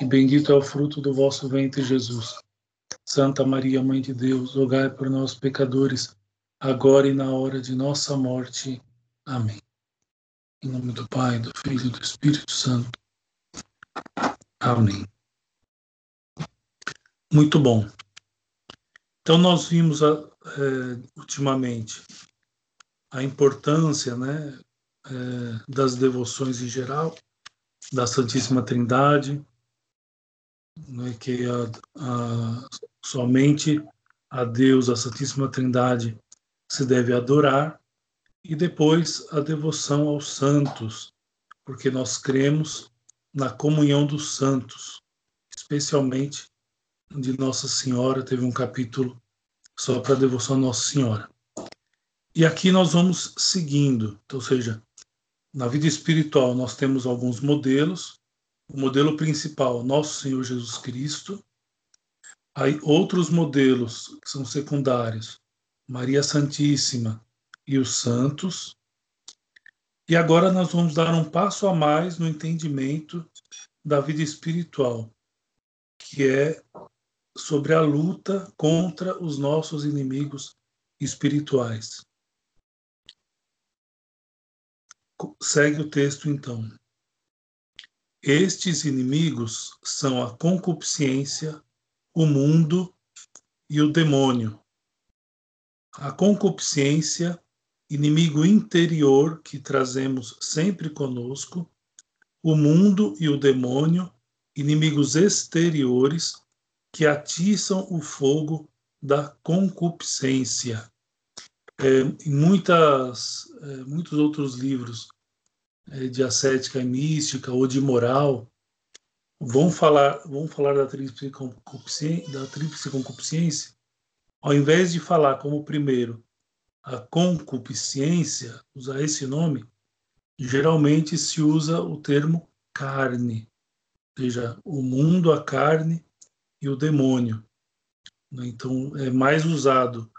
e bendito é o fruto do vosso ventre, Jesus. Santa Maria, Mãe de Deus, rogai por nós, pecadores, agora e na hora de nossa morte. Amém. Em nome do Pai, do Filho e do Espírito Santo. Amém. Muito bom. Então, nós vimos é, ultimamente a importância né, é, das devoções em geral, da Santíssima Trindade, né, que a, a, somente a Deus, a Santíssima Trindade, se deve adorar, e depois a devoção aos santos, porque nós cremos na comunhão dos santos, especialmente de Nossa Senhora, teve um capítulo só para devoção a Nossa Senhora. E aqui nós vamos seguindo, então, ou seja, na vida espiritual nós temos alguns modelos, o modelo principal, nosso Senhor Jesus Cristo. Aí outros modelos que são secundários, Maria Santíssima e os santos. E agora nós vamos dar um passo a mais no entendimento da vida espiritual, que é sobre a luta contra os nossos inimigos espirituais. Segue o texto então. Estes inimigos são a concupiscência, o mundo e o demônio. A concupiscência, inimigo interior que trazemos sempre conosco, o mundo e o demônio, inimigos exteriores que atiçam o fogo da concupiscência. É, em muitas, é, muitos outros livros de ascética e mística ou de moral vão falar vão falar da tríplice concupiscência, da tríplice concupiscência ao invés de falar como primeiro a concupiscência usar esse nome geralmente se usa o termo carne ou seja o mundo a carne e o demônio né? então é mais usado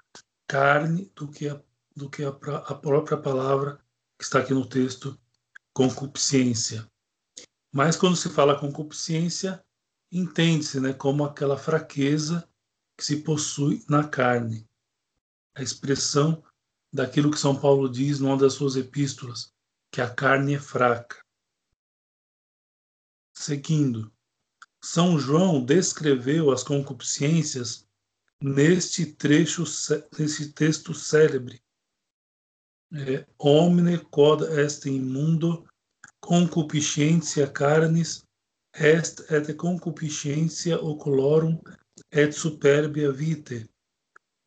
carne do que a, do que a, a própria palavra que está aqui no texto concupiscência. Mas quando se fala concupiscência, entende-se né, como aquela fraqueza que se possui na carne. A expressão daquilo que São Paulo diz numa das suas epístolas, que a carne é fraca. Seguindo, São João descreveu as concupiscências neste trecho, nesse texto célebre. É, Omne quod est in mundo concupiscentia carnis est et concupiscentia oculorum et superbia vitae.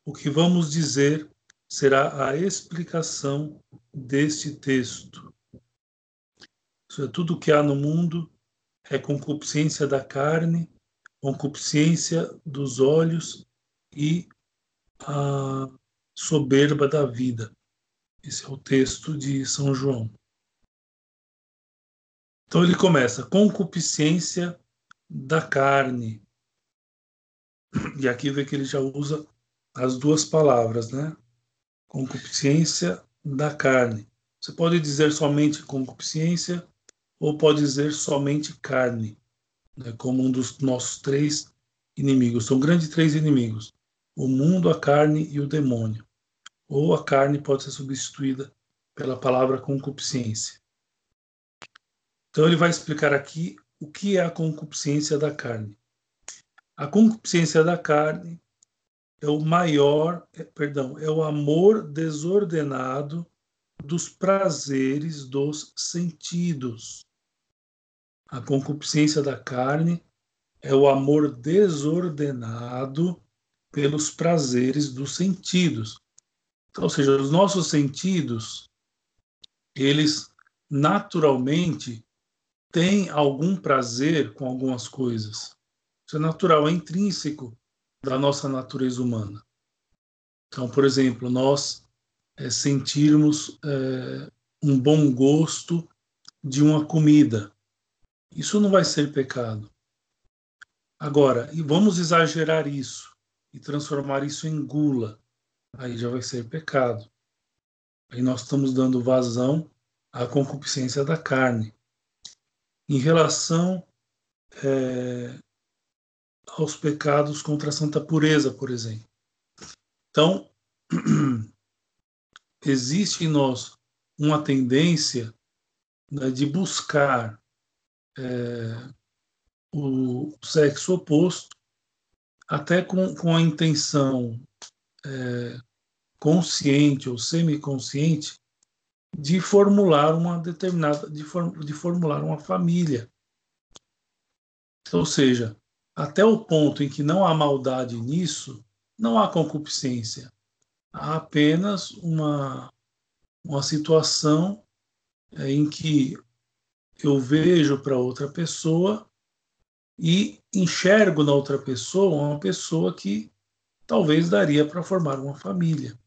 O que vamos dizer será a explicação deste texto. Isso é tudo que há no mundo é concupiscência da carne, concupiscência dos olhos e a soberba da vida. Esse é o texto de São João. Então ele começa concupiscência da carne. E aqui vê que ele já usa as duas palavras, né? Concupiscência da carne. Você pode dizer somente concupiscência ou pode dizer somente carne, né? como um dos nossos três inimigos. São grandes três inimigos: o mundo, a carne e o demônio. Ou a carne pode ser substituída pela palavra concupiscência. Então ele vai explicar aqui o que é a concupiscência da carne. A concupiscência da carne é o maior, é, perdão, é o amor desordenado dos prazeres dos sentidos. A concupiscência da carne é o amor desordenado pelos prazeres dos sentidos. Então, ou seja, os nossos sentidos, eles naturalmente tem algum prazer com algumas coisas. Isso é natural, é intrínseco da nossa natureza humana. Então, por exemplo, nós é, sentirmos é, um bom gosto de uma comida. Isso não vai ser pecado. Agora, e vamos exagerar isso e transformar isso em gula. Aí já vai ser pecado. Aí nós estamos dando vazão à concupiscência da carne em relação é, aos pecados contra a santa pureza, por exemplo. Então, existe em nós uma tendência né, de buscar é, o sexo oposto, até com, com a intenção é, consciente ou semiconsciente de formular uma determinada, de, form, de formular uma família. Ou seja, até o ponto em que não há maldade nisso, não há concupiscência. Há apenas uma, uma situação é, em que eu vejo para outra pessoa e enxergo na outra pessoa uma pessoa que talvez daria para formar uma família.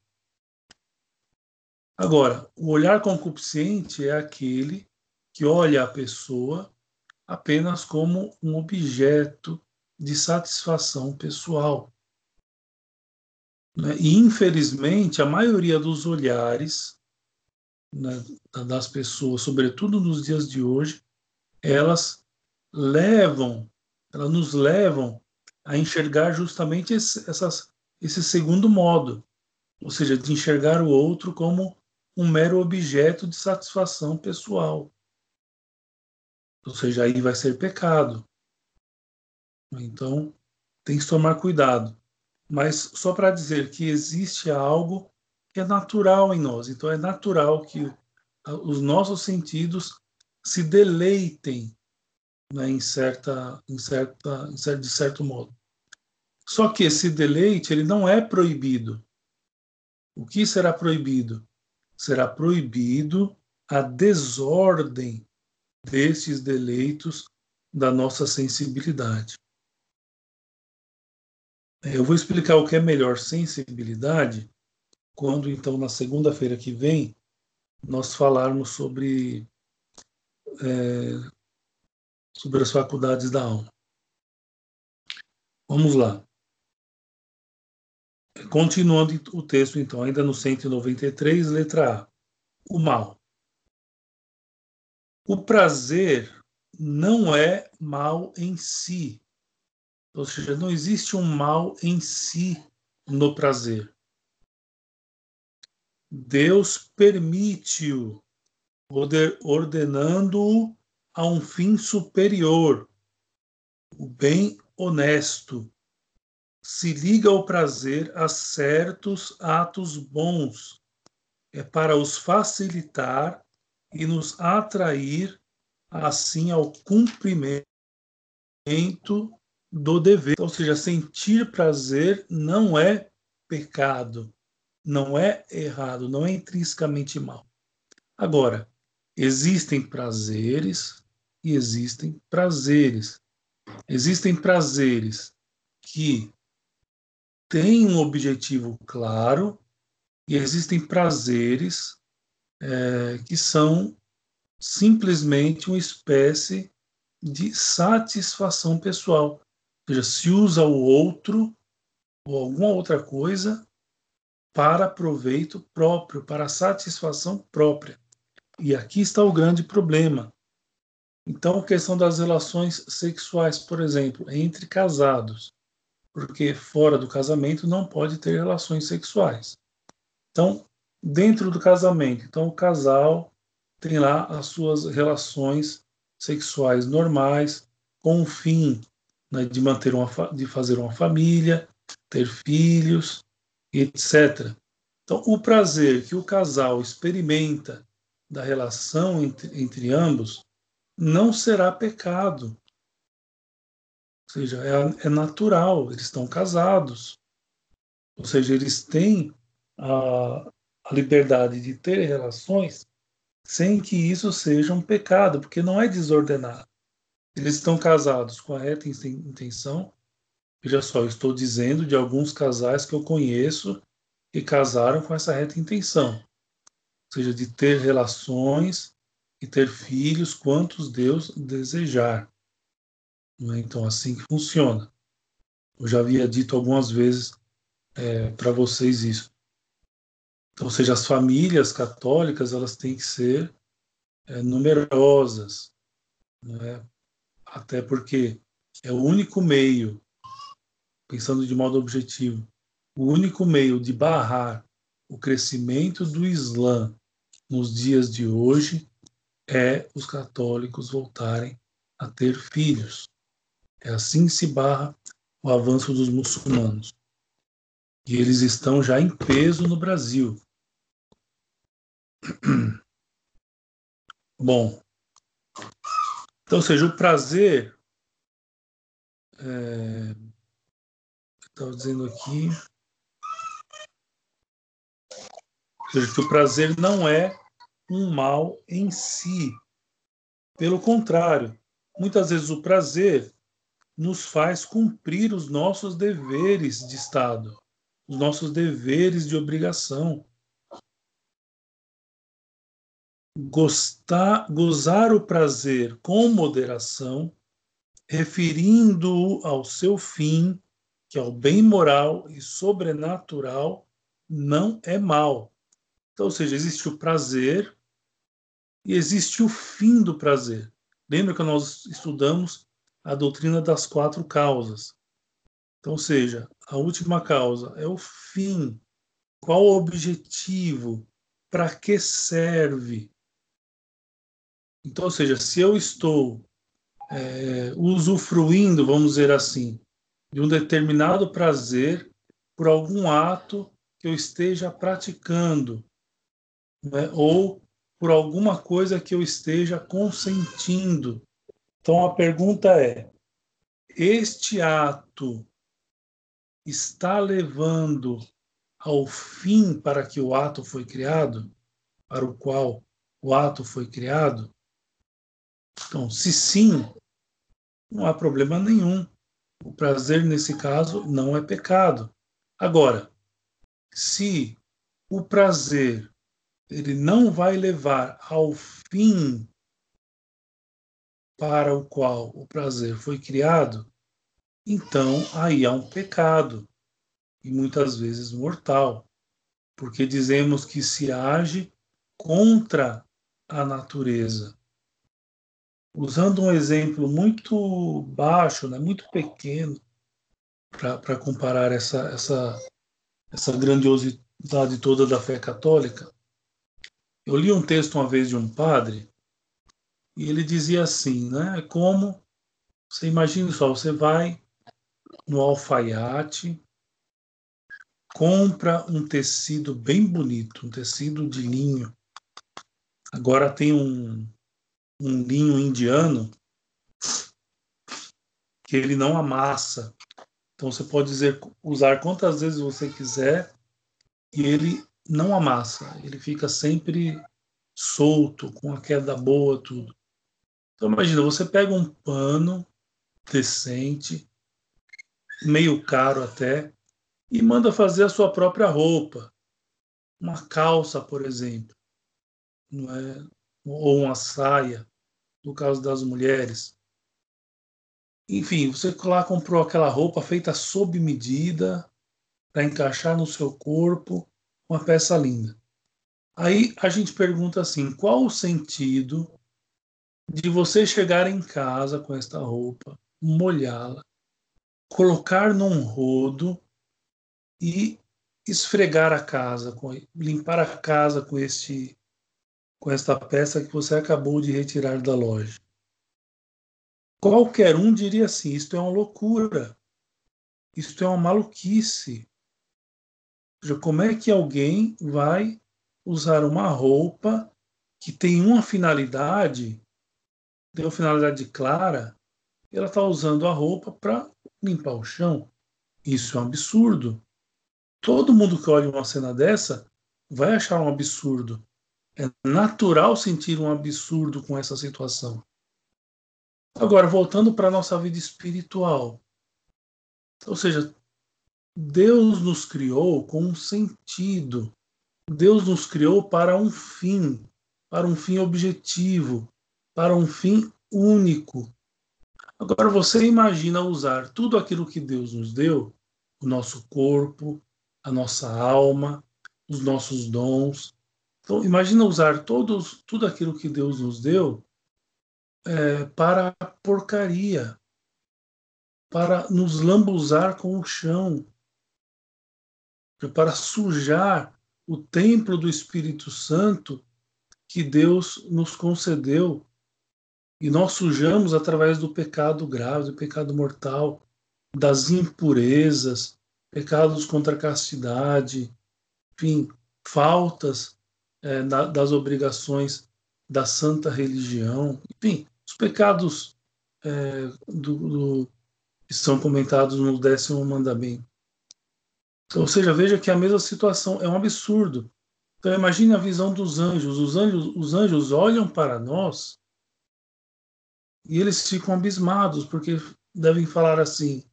Agora, o olhar concupiscente é aquele que olha a pessoa apenas como um objeto de satisfação pessoal. Né? E, infelizmente, a maioria dos olhares né, das pessoas, sobretudo nos dias de hoje, elas levam, elas nos levam a enxergar justamente essas, esse segundo modo, ou seja, de enxergar o outro como um mero objeto de satisfação pessoal. Ou seja, aí vai ser pecado. Então, tem que tomar cuidado. Mas só para dizer que existe algo que é natural em nós. Então, é natural que os nossos sentidos se deleitem né, em, certa, em, certa, em certo, de certo modo. Só que esse deleite ele não é proibido. O que será proibido? Será proibido a desordem destes deleitos da nossa sensibilidade. Eu vou explicar o que é melhor sensibilidade quando, então, na segunda-feira que vem, nós falarmos sobre, é, sobre as faculdades da alma. Vamos lá. Continuando o texto, então, ainda no 193, letra A. O mal. O prazer não é mal em si, ou seja, não existe um mal em si no prazer. Deus permite-o, ordenando-o a um fim superior, o bem honesto. Se liga ao prazer a certos atos bons, é para os facilitar e nos atrair assim ao cumprimento do dever. Ou seja, sentir prazer não é pecado, não é errado, não é intrinsecamente mal. Agora, existem prazeres e existem prazeres. Existem prazeres que têm um objetivo claro e existem prazeres é, que são simplesmente uma espécie de satisfação pessoal seja, se usa o outro ou alguma outra coisa para proveito próprio, para satisfação própria. E aqui está o grande problema. Então, a questão das relações sexuais, por exemplo, entre casados, porque fora do casamento não pode ter relações sexuais. Então, dentro do casamento, então o casal tem lá as suas relações sexuais normais com o fim né, de manter uma de fazer uma família, ter filhos, etc. Então, o prazer que o casal experimenta da relação entre, entre ambos não será pecado. Ou seja, é, é natural, eles estão casados. Ou seja, eles têm a, a liberdade de ter relações sem que isso seja um pecado, porque não é desordenado. Eles estão casados com a reta intenção. Veja só, eu estou dizendo de alguns casais que eu conheço que casaram com essa reta intenção. Ou seja, de ter relações e ter filhos quantos Deus desejar. É? Então, assim que funciona. Eu já havia dito algumas vezes é, para vocês isso. Então, ou seja, as famílias católicas elas têm que ser é, numerosas, né? até porque é o único meio, pensando de modo objetivo, o único meio de barrar o crescimento do Islã nos dias de hoje é os católicos voltarem a ter filhos. É assim se barra o avanço dos muçulmanos. E eles estão já em peso no Brasil. Bom, então, seja, o prazer. É, Estava dizendo aqui. Ou seja, que o prazer não é um mal em si. Pelo contrário, muitas vezes o prazer nos faz cumprir os nossos deveres de Estado, os nossos deveres de obrigação. Gostar, gozar o prazer com moderação, referindo-o ao seu fim, que é o bem moral e sobrenatural, não é mal. Então, ou seja, existe o prazer e existe o fim do prazer. Lembra que nós estudamos a doutrina das quatro causas. Então, seja, a última causa é o fim. Qual o objetivo? Para que serve? Então, ou seja, se eu estou é, usufruindo, vamos dizer assim, de um determinado prazer por algum ato que eu esteja praticando, né? ou por alguma coisa que eu esteja consentindo. Então a pergunta é: este ato está levando ao fim para que o ato foi criado, para o qual o ato foi criado? Então, se sim, não há problema nenhum. O prazer, nesse caso, não é pecado. Agora, se o prazer ele não vai levar ao fim para o qual o prazer foi criado, então aí há um pecado, e muitas vezes mortal, porque dizemos que se age contra a natureza. Usando um exemplo muito baixo, né, muito pequeno, para comparar essa, essa, essa grandiosidade toda da fé católica, eu li um texto uma vez de um padre e ele dizia assim, né? Como você imagina só, você vai no alfaiate, compra um tecido bem bonito, um tecido de linho. Agora tem um, um linho indiano que ele não amassa. Então você pode dizer, usar quantas vezes você quiser e ele não amassa. Ele fica sempre solto, com a queda boa, tudo. Então imagina, você pega um pano decente, meio caro até, e manda fazer a sua própria roupa. Uma calça, por exemplo, não é? ou uma saia, no caso das mulheres. Enfim, você lá comprou aquela roupa feita sob medida para encaixar no seu corpo, uma peça linda. Aí a gente pergunta assim: qual o sentido de você chegar em casa com esta roupa, molhá-la, colocar num rodo e esfregar a casa, limpar a casa com este com esta peça que você acabou de retirar da loja. Qualquer um diria assim: isto é uma loucura, isto é uma maluquice. Como é que alguém vai usar uma roupa que tem uma finalidade deu finalidade clara, ela está usando a roupa para limpar o chão. Isso é um absurdo. Todo mundo que olha uma cena dessa vai achar um absurdo. É natural sentir um absurdo com essa situação. Agora, voltando para a nossa vida espiritual. Ou seja, Deus nos criou com um sentido. Deus nos criou para um fim, para um fim objetivo, para um fim único. Agora você imagina usar tudo aquilo que Deus nos deu, o nosso corpo, a nossa alma, os nossos dons. Então imagina usar todos, tudo aquilo que Deus nos deu é, para a porcaria, para nos lambuzar com o chão, para sujar o templo do Espírito Santo que Deus nos concedeu. E nós sujamos através do pecado grave, do pecado mortal, das impurezas, pecados contra a castidade, enfim, faltas é, da, das obrigações da santa religião, enfim, os pecados é, do, do, que são comentados no décimo mandamento. Ou seja, veja que a mesma situação é um absurdo. Então imagine a visão dos anjos. Os anjos, os anjos olham para nós e eles ficam abismados, porque devem falar assim: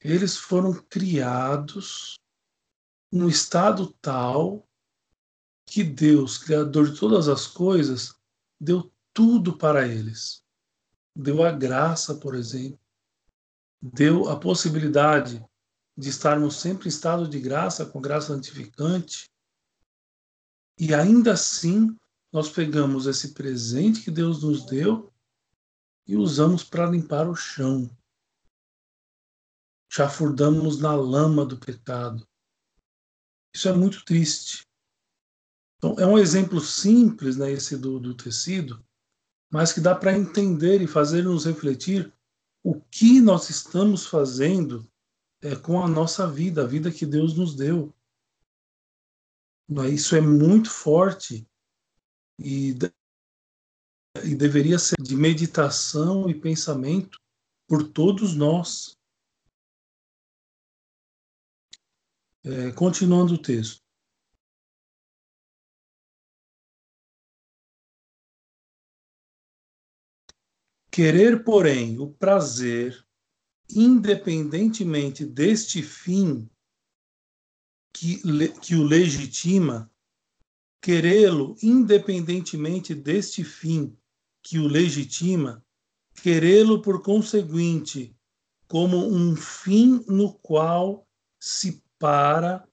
eles foram criados num estado tal que Deus, Criador de todas as coisas, deu tudo para eles. Deu a graça, por exemplo, deu a possibilidade de estarmos sempre em estado de graça, com graça santificante, e ainda assim nós pegamos esse presente que Deus nos deu e usamos para limpar o chão. Chafurdamos na lama do pecado. Isso é muito triste. Então, é um exemplo simples, né, esse do, do tecido, mas que dá para entender e fazer nos refletir o que nós estamos fazendo é, com a nossa vida, a vida que Deus nos deu. Isso é muito forte e, e deveria ser de meditação e pensamento por todos nós. É, continuando o texto. Querer, porém, o prazer, independentemente deste fim que, que o legitima, querê-lo independentemente deste fim que o legitima, querê-lo por conseguinte como um fim no qual se para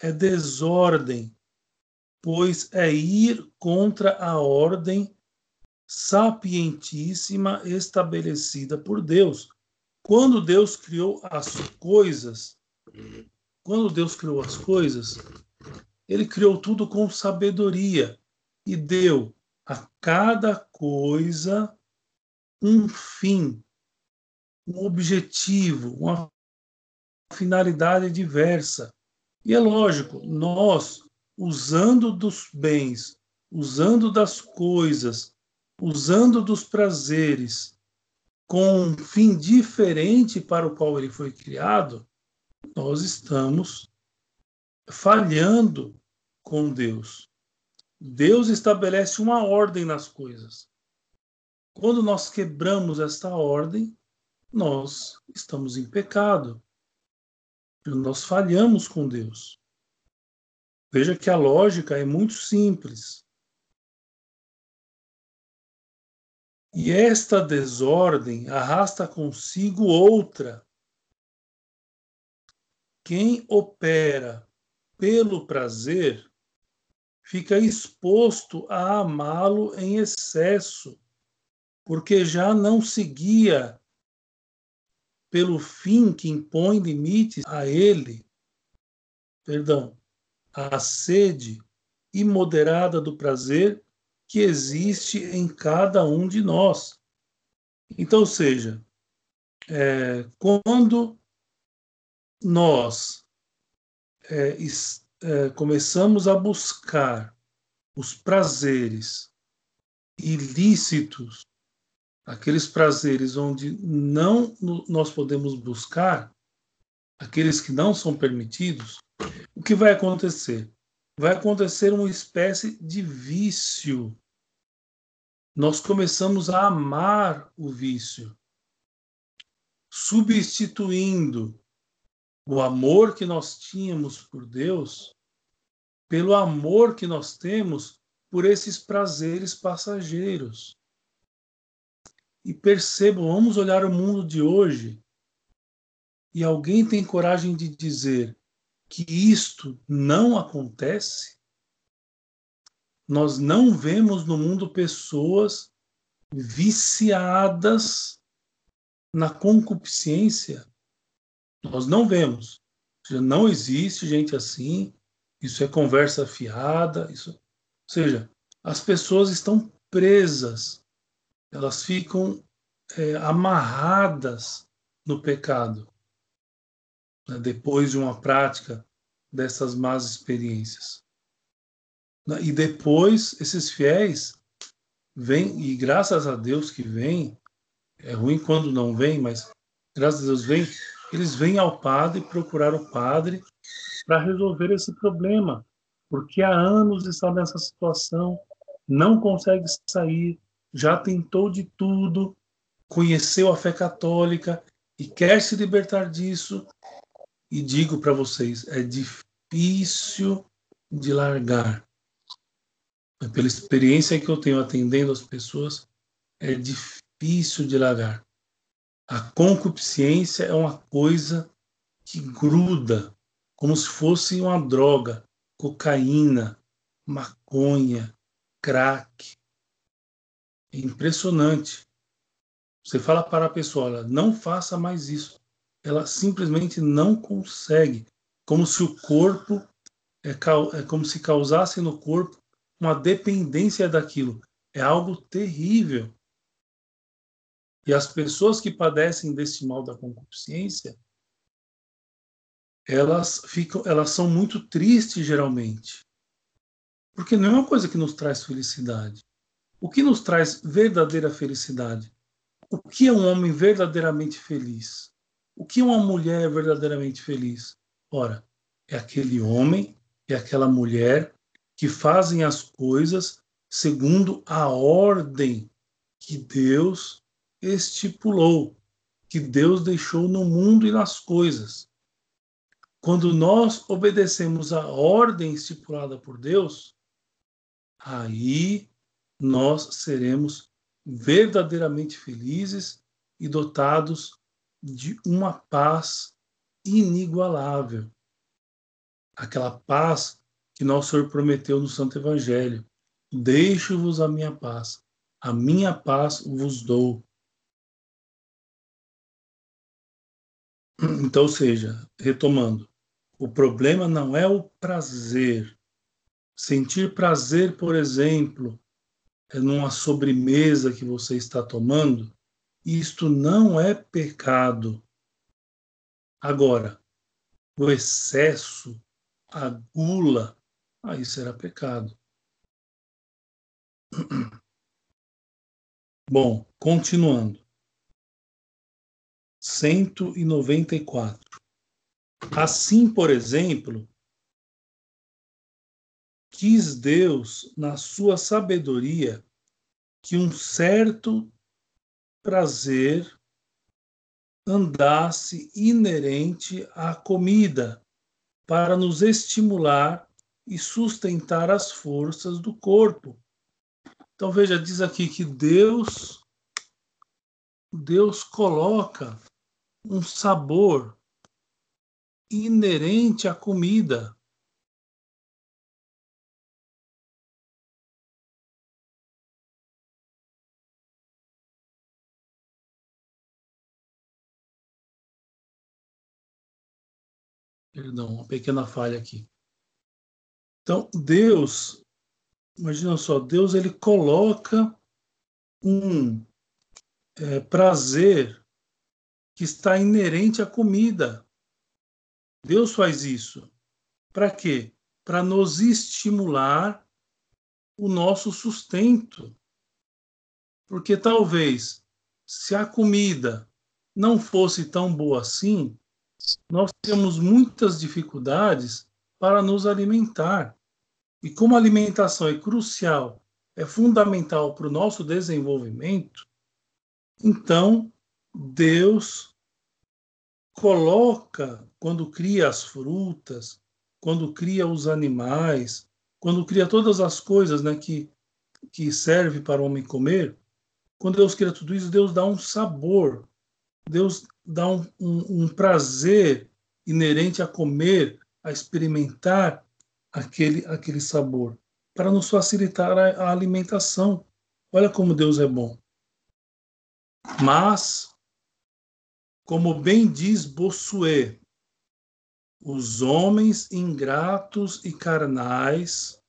é desordem, pois é ir contra a ordem sapientíssima estabelecida por Deus. Quando Deus criou as coisas, quando Deus criou as coisas, ele criou tudo com sabedoria e deu a cada coisa um fim, um objetivo, uma finalidade diversa. E é lógico, nós, usando dos bens, usando das coisas, usando dos prazeres, com um fim diferente para o qual ele foi criado, nós estamos falhando com Deus. Deus estabelece uma ordem nas coisas. Quando nós quebramos esta ordem, nós estamos em pecado. Nós falhamos com Deus. Veja que a lógica é muito simples. E esta desordem arrasta consigo outra quem opera pelo prazer fica exposto a amá-lo em excesso, porque já não seguia pelo fim que impõe limites a ele, perdão, a sede imoderada do prazer que existe em cada um de nós. Então, seja, é, quando nós é, é, começamos a buscar os prazeres ilícitos, aqueles prazeres onde não nós podemos buscar, aqueles que não são permitidos, o que vai acontecer? Vai acontecer uma espécie de vício. Nós começamos a amar o vício, substituindo o amor que nós tínhamos por Deus pelo amor que nós temos por esses prazeres passageiros. E percebam, vamos olhar o mundo de hoje e alguém tem coragem de dizer que isto não acontece? Nós não vemos no mundo pessoas viciadas na concupiscência. Nós não vemos. Não existe gente assim. Isso é conversa fiada. Isso... Ou seja, as pessoas estão presas. Elas ficam é, amarradas no pecado né, depois de uma prática dessas más experiências. E depois esses fiéis vêm, e graças a Deus que vêm, é ruim quando não vem, mas graças a Deus vem, eles vêm ao padre procurar o padre para resolver esse problema, porque há anos está nessa situação, não consegue sair, já tentou de tudo, conheceu a fé católica e quer se libertar disso. E digo para vocês, é difícil de largar. Pela experiência que eu tenho atendendo as pessoas, é difícil de largar. A concupiscência é uma coisa que gruda, como se fosse uma droga, cocaína, maconha, crack. É impressionante. Você fala para a pessoa, não faça mais isso. Ela simplesmente não consegue, como se o corpo é, é como se causasse no corpo uma dependência daquilo. É algo terrível. E as pessoas que padecem desse mal da concupiscência, elas ficam, elas são muito tristes geralmente. Porque não é uma coisa que nos traz felicidade. O que nos traz verdadeira felicidade? O que é um homem verdadeiramente feliz? O que é uma mulher verdadeiramente feliz? Ora, é aquele homem e aquela mulher que fazem as coisas segundo a ordem que Deus estipulou, que Deus deixou no mundo e nas coisas. Quando nós obedecemos a ordem estipulada por Deus, aí nós seremos verdadeiramente felizes e dotados de uma paz inigualável. Aquela paz que nosso Senhor prometeu no Santo Evangelho. Deixo-vos a minha paz, a minha paz vos dou. Então, seja, retomando, o problema não é o prazer. Sentir prazer, por exemplo, é numa sobremesa que você está tomando, isto não é pecado. Agora, o excesso, a gula, aí será pecado. Bom, continuando. 194. Assim, por exemplo, quis Deus, na sua sabedoria, que um certo prazer andasse inerente à comida, para nos estimular e sustentar as forças do corpo. Então veja, diz aqui que Deus Deus coloca um sabor inerente à comida. Perdão, uma pequena falha aqui. Então, Deus, imagina só, Deus ele coloca um é, prazer que está inerente à comida. Deus faz isso. Para quê? Para nos estimular o nosso sustento. Porque talvez, se a comida não fosse tão boa assim, nós temos muitas dificuldades para nos alimentar. E como a alimentação é crucial, é fundamental para o nosso desenvolvimento, então Deus coloca, quando cria as frutas, quando cria os animais, quando cria todas as coisas né, que, que serve para o homem comer, quando Deus cria tudo isso, Deus dá um sabor, Deus dá um, um, um prazer inerente a comer, a experimentar aquele, aquele sabor, para nos facilitar a, a alimentação. Olha como Deus é bom. Mas, como bem diz Bossuet, os homens ingratos e carnais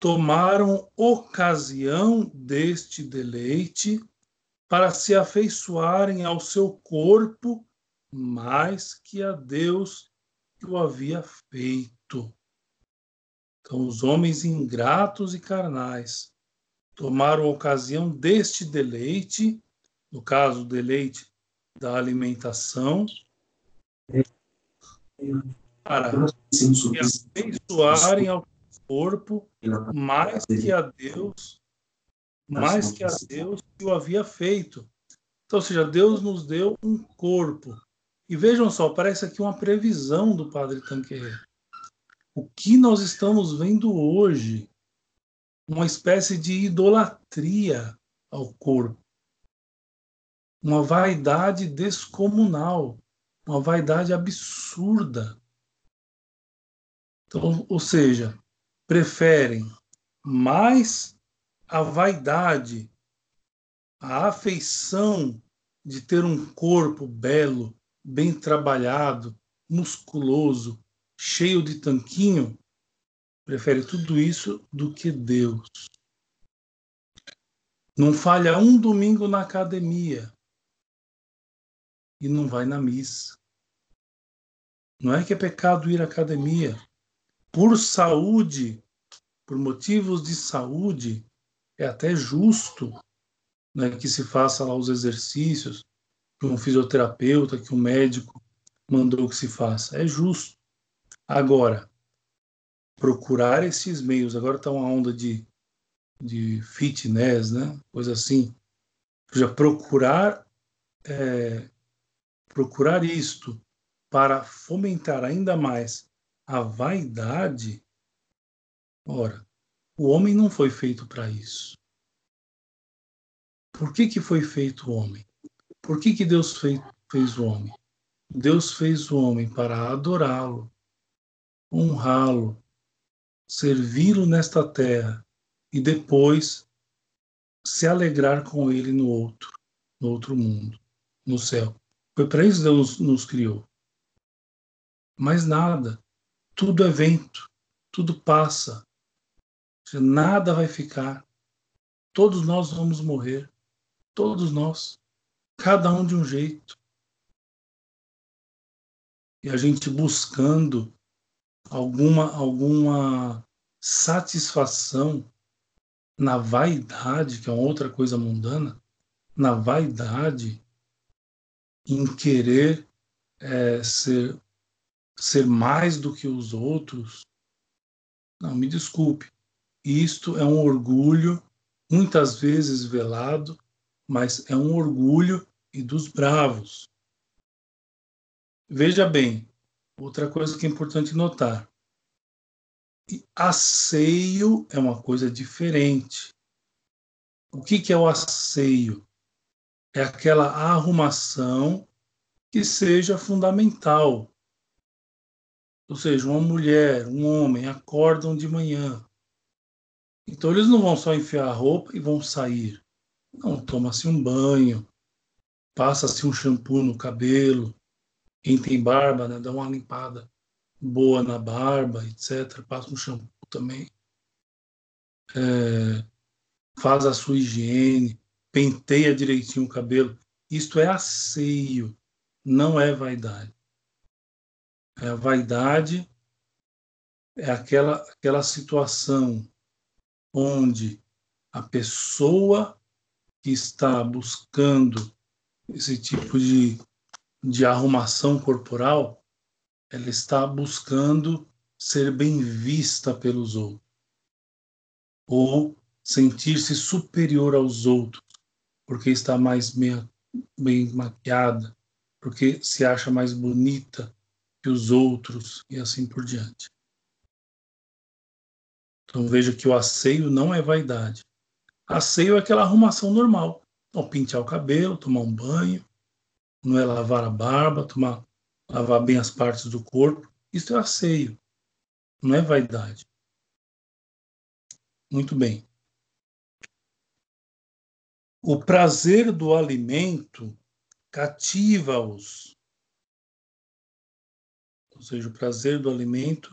tomaram ocasião deste deleite para se afeiçoarem ao seu corpo mais que a Deus que o havia feito. Então, os homens ingratos e carnais tomaram ocasião deste deleite, no caso, deleite da alimentação, para se afeiçoarem ao corpo mais que a Deus, mais que a Deus que o havia feito. Então, ou seja, Deus nos deu um corpo. E vejam só, parece aqui uma previsão do Padre Tanqueray. O que nós estamos vendo hoje? Uma espécie de idolatria ao corpo. Uma vaidade descomunal. Uma vaidade absurda. Então, ou seja, preferem mais a vaidade, a afeição de ter um corpo belo, bem trabalhado, musculoso, cheio de tanquinho, prefere tudo isso do que Deus. Não falha um domingo na academia e não vai na missa. Não é que é pecado ir à academia. Por saúde, por motivos de saúde, é até justo né, que se faça lá os exercícios, que um fisioterapeuta, que um médico mandou que se faça. É justo. Agora, procurar esses meios, agora está uma onda de, de fitness, né? coisa assim, já procurar é, procurar isto para fomentar ainda mais a vaidade, ora, o homem não foi feito para isso. Por que, que foi feito o homem? Por que, que Deus fez, fez o homem? Deus fez o homem para adorá-lo, honrá-lo, servi-lo nesta terra e depois se alegrar com ele no outro, no outro mundo, no céu. Foi para isso que Deus nos criou. Mas nada, tudo é vento, tudo passa, nada vai ficar. Todos nós vamos morrer, todos nós cada um de um jeito. E a gente buscando alguma alguma satisfação na vaidade, que é outra coisa mundana, na vaidade, em querer é, ser, ser mais do que os outros. Não, me desculpe. Isto é um orgulho, muitas vezes velado, mas é um orgulho e dos bravos. Veja bem, outra coisa que é importante notar. Asseio é uma coisa diferente. O que, que é o asseio? É aquela arrumação que seja fundamental. Ou seja, uma mulher, um homem acordam de manhã. Então eles não vão só enfiar a roupa e vão sair. Não, toma-se um banho, passa-se um shampoo no cabelo, quem tem barba, né, dá uma limpada boa na barba, etc. Passa um shampoo também. É, faz a sua higiene, penteia direitinho o cabelo. Isto é asseio, não é vaidade. É a vaidade é aquela, aquela situação onde a pessoa que está buscando esse tipo de, de arrumação corporal, ela está buscando ser bem vista pelos outros ou sentir-se superior aos outros porque está mais bem, maquiada, porque se acha mais bonita os outros e assim por diante. Então veja que o asseio não é vaidade. Asseio é aquela arrumação normal. Então, pentear o cabelo, tomar um banho, não é lavar a barba, tomar, lavar bem as partes do corpo. Isso é asseio, não é vaidade. Muito bem. o prazer do alimento cativa-os. Ou seja, o prazer do alimento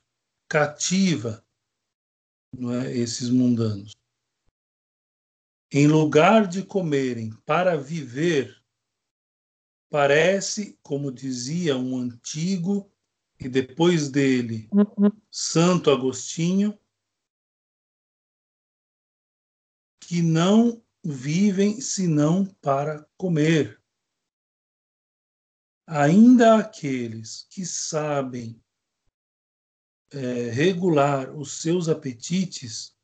cativa não é, esses mundanos. Em lugar de comerem para viver, parece, como dizia um antigo e depois dele, Santo Agostinho, que não vivem senão para comer. Ainda aqueles que sabem é, regular os seus apetites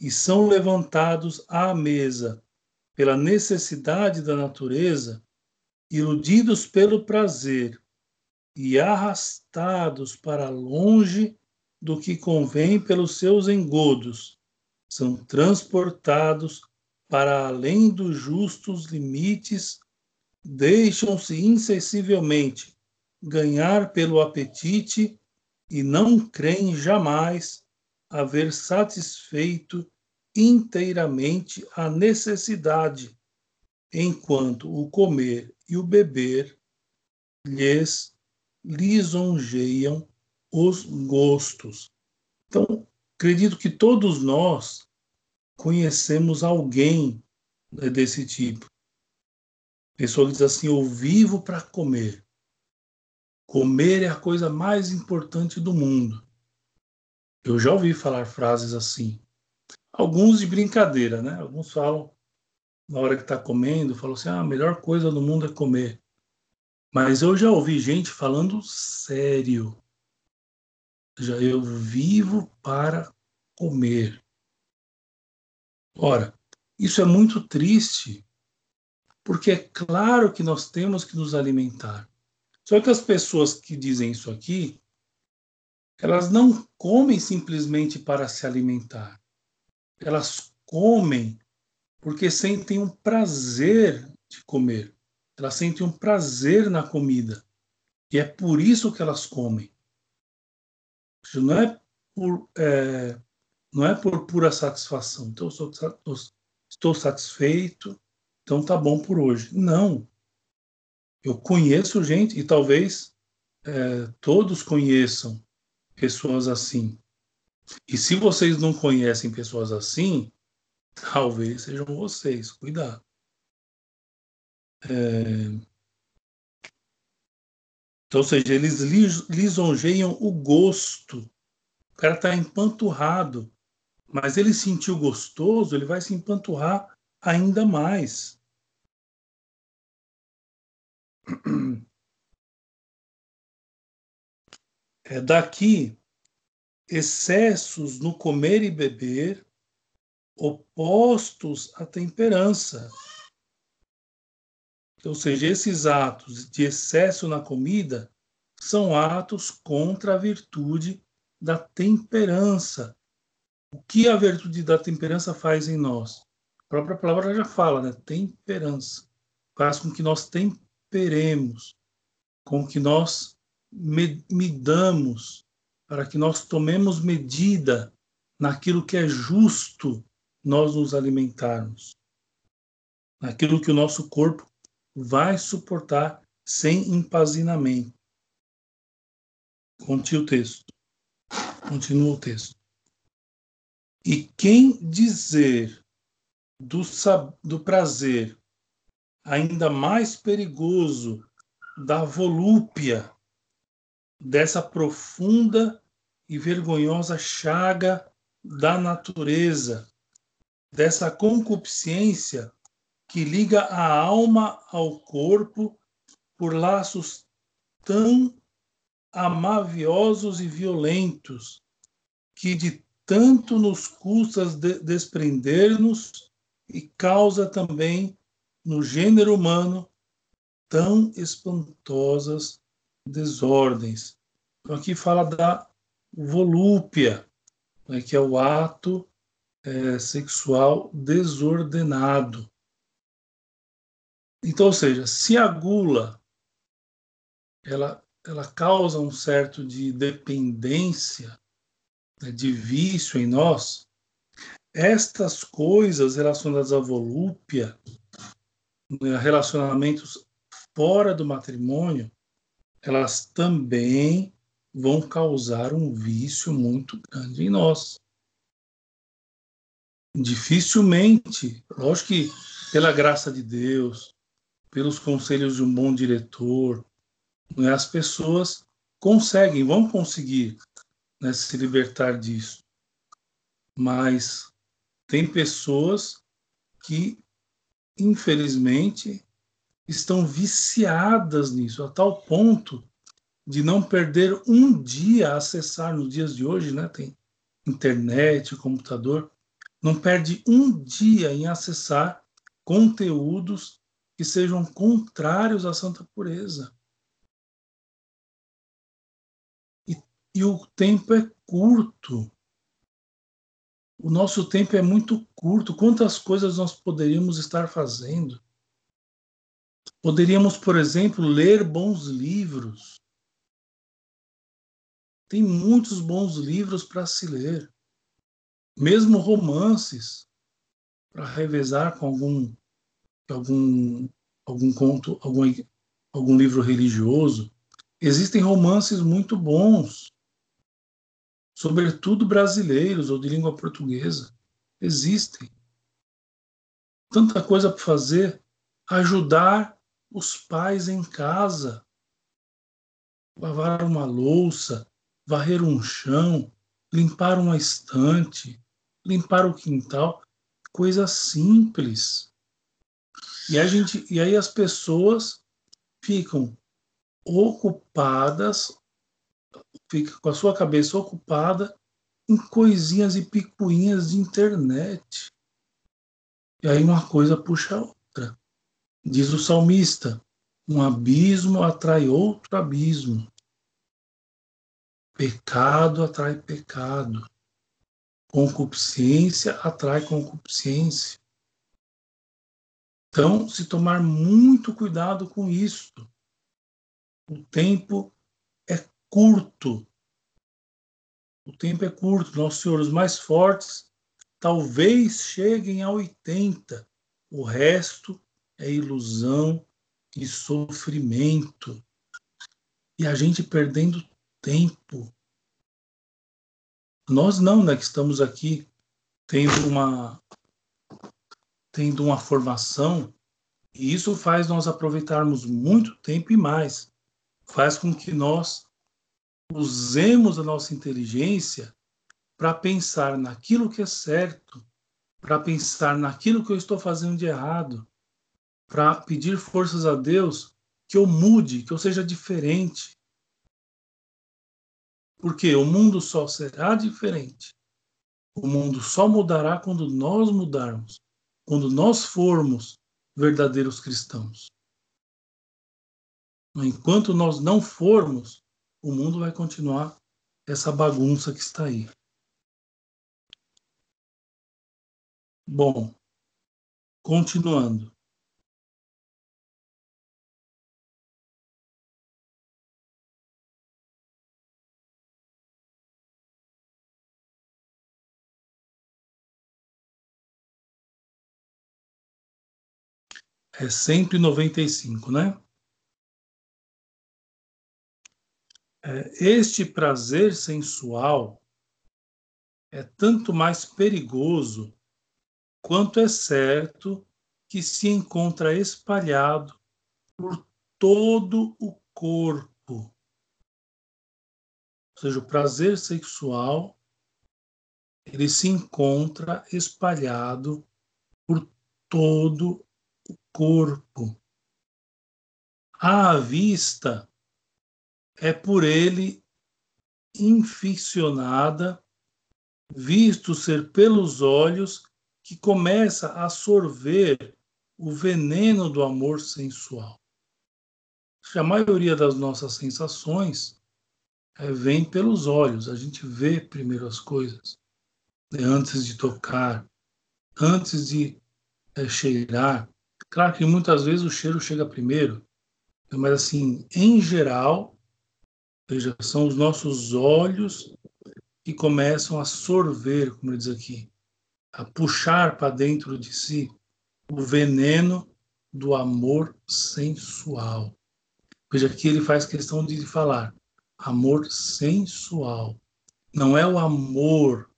e são levantados à mesa pela necessidade da natureza, iludidos pelo prazer e arrastados para longe do que convém pelos seus engodos, são transportados para além dos justos limites, deixam-se insensivelmente ganhar pelo apetite e não creem jamais haver satisfeito inteiramente a necessidade, enquanto o comer e o beber lhes lisonjeiam os gostos. Então, acredito que todos nós conhecemos alguém né, desse tipo. Pessoa que diz assim: Eu vivo para comer. Comer é a coisa mais importante do mundo. Eu já ouvi falar frases assim. Alguns de brincadeira, né? Alguns falam, na hora que está comendo, falam assim: ah, a melhor coisa do mundo é comer. Mas eu já ouvi gente falando sério. Já eu vivo para comer. Ora, isso é muito triste, porque é claro que nós temos que nos alimentar. Só que as pessoas que dizem isso aqui, elas não comem simplesmente para se alimentar. Elas comem porque sentem um prazer de comer. Elas sentem um prazer na comida. E é por isso que elas comem. Não é por é, não é por pura satisfação. Então, estou, estou satisfeito, então tá bom por hoje. Não. Eu conheço gente, e talvez é, todos conheçam pessoas assim. E se vocês não conhecem pessoas assim, talvez sejam vocês. Cuidado. É... Então, ou seja, eles lisonjeiam o gosto. O cara está empanturrado mas ele sentiu gostoso, ele vai se empanturrar ainda mais. É daqui excessos no comer e beber, opostos à temperança. Ou seja, esses atos de excesso na comida são atos contra a virtude da temperança, o que a virtude da temperança faz em nós? A própria palavra já fala, né? Temperança. Faz com que nós temperemos, com que nós medamos, para que nós tomemos medida naquilo que é justo nós nos alimentarmos, naquilo que o nosso corpo vai suportar sem empazinamento. Continua o texto. Continua o texto. E quem dizer do, do prazer ainda mais perigoso da volúpia, dessa profunda e vergonhosa chaga da natureza, dessa concupiscência que liga a alma ao corpo por laços tão amaviosos e violentos, que de tanto nos custa de desprender-nos e causa também no gênero humano tão espantosas desordens. Então, aqui fala da volúpia, né, que é o ato é, sexual desordenado. Então, ou seja, se a gula ela, ela causa um certo de dependência, né, de vício em nós, estas coisas relacionadas à volúpia relacionamentos fora do matrimônio, elas também vão causar um vício muito grande em nós. Dificilmente, lógico que pela graça de Deus, pelos conselhos de um bom diretor, né, as pessoas conseguem, vão conseguir né, se libertar disso. Mas tem pessoas que, infelizmente, estão viciadas nisso, a tal ponto de não perder um dia a acessar nos dias de hoje, né? Tem internet, computador, não perde um dia em acessar conteúdos que sejam contrários à santa pureza. E, e o tempo é curto. O nosso tempo é muito curto. Quantas coisas nós poderíamos estar fazendo? Poderíamos, por exemplo, ler bons livros. Tem muitos bons livros para se ler. Mesmo romances, para revezar com algum, algum, algum conto, algum, algum livro religioso. Existem romances muito bons, sobretudo brasileiros ou de língua portuguesa. Existem. Tanta coisa para fazer. Ajudar os pais em casa, lavar uma louça, varrer um chão, limpar uma estante, limpar o quintal, coisa simples. E a gente, e aí as pessoas ficam ocupadas, fica com a sua cabeça ocupada em coisinhas e picuinhas de internet. E aí uma coisa puxa a outra. Diz o salmista: um abismo atrai outro abismo. Pecado atrai pecado. Concupiscência atrai concupiscência. Então, se tomar muito cuidado com isso. O tempo curto. O tempo é curto. Nossos senhores mais fortes talvez cheguem a 80. O resto é ilusão e sofrimento. E a gente perdendo tempo. Nós não, né, que estamos aqui tendo uma tendo uma formação, e isso faz nós aproveitarmos muito tempo e mais. Faz com que nós usemos a nossa inteligência para pensar naquilo que é certo, para pensar naquilo que eu estou fazendo de errado, para pedir forças a Deus que eu mude, que eu seja diferente. Porque o mundo só será diferente. O mundo só mudará quando nós mudarmos, quando nós formos verdadeiros cristãos. Enquanto nós não formos, o mundo vai continuar essa bagunça que está aí. Bom, continuando. é 195, né? Este prazer sensual é tanto mais perigoso quanto é certo que se encontra espalhado por todo o corpo. Ou seja, o prazer sexual ele se encontra espalhado por todo corpo. À vista é por ele inficionada, visto ser pelos olhos que começa a sorver o veneno do amor sensual. A maioria das nossas sensações é, vem pelos olhos, a gente vê primeiro as coisas, né, antes de tocar, antes de é, cheirar, Claro que muitas vezes o cheiro chega primeiro, mas assim, em geral, veja, são os nossos olhos que começam a sorver, como ele diz aqui, a puxar para dentro de si o veneno do amor sensual. Veja aqui ele faz questão de falar amor sensual. Não é o amor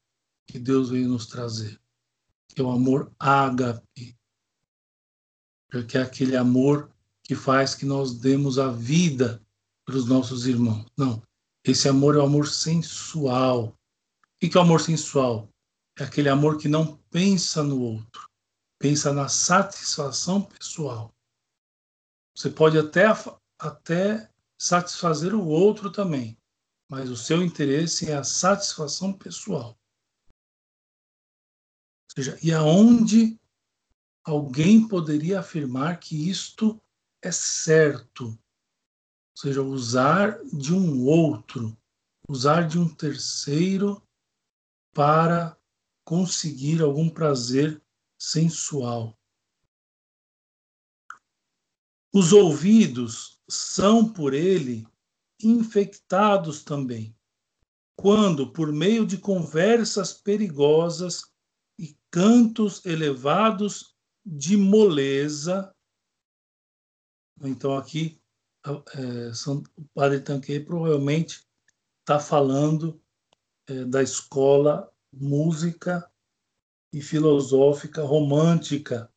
que Deus veio nos trazer, é o amor ágape, porque é aquele amor que faz que nós demos a vida para os nossos irmãos. Não, esse amor é o amor sensual. O que é o amor sensual? É aquele amor que não pensa no outro, pensa na satisfação pessoal. Você pode até, até satisfazer o outro também, mas o seu interesse é a satisfação pessoal. Ou seja, e aonde alguém poderia afirmar que isto é certo? Ou seja, usar de um outro, usar de um terceiro para conseguir algum prazer sensual. Os ouvidos são por ele infectados também, quando, por meio de conversas perigosas e cantos elevados de moleza, então aqui é, São, o padre Tanquet provavelmente está falando é, da escola música e filosófica romântica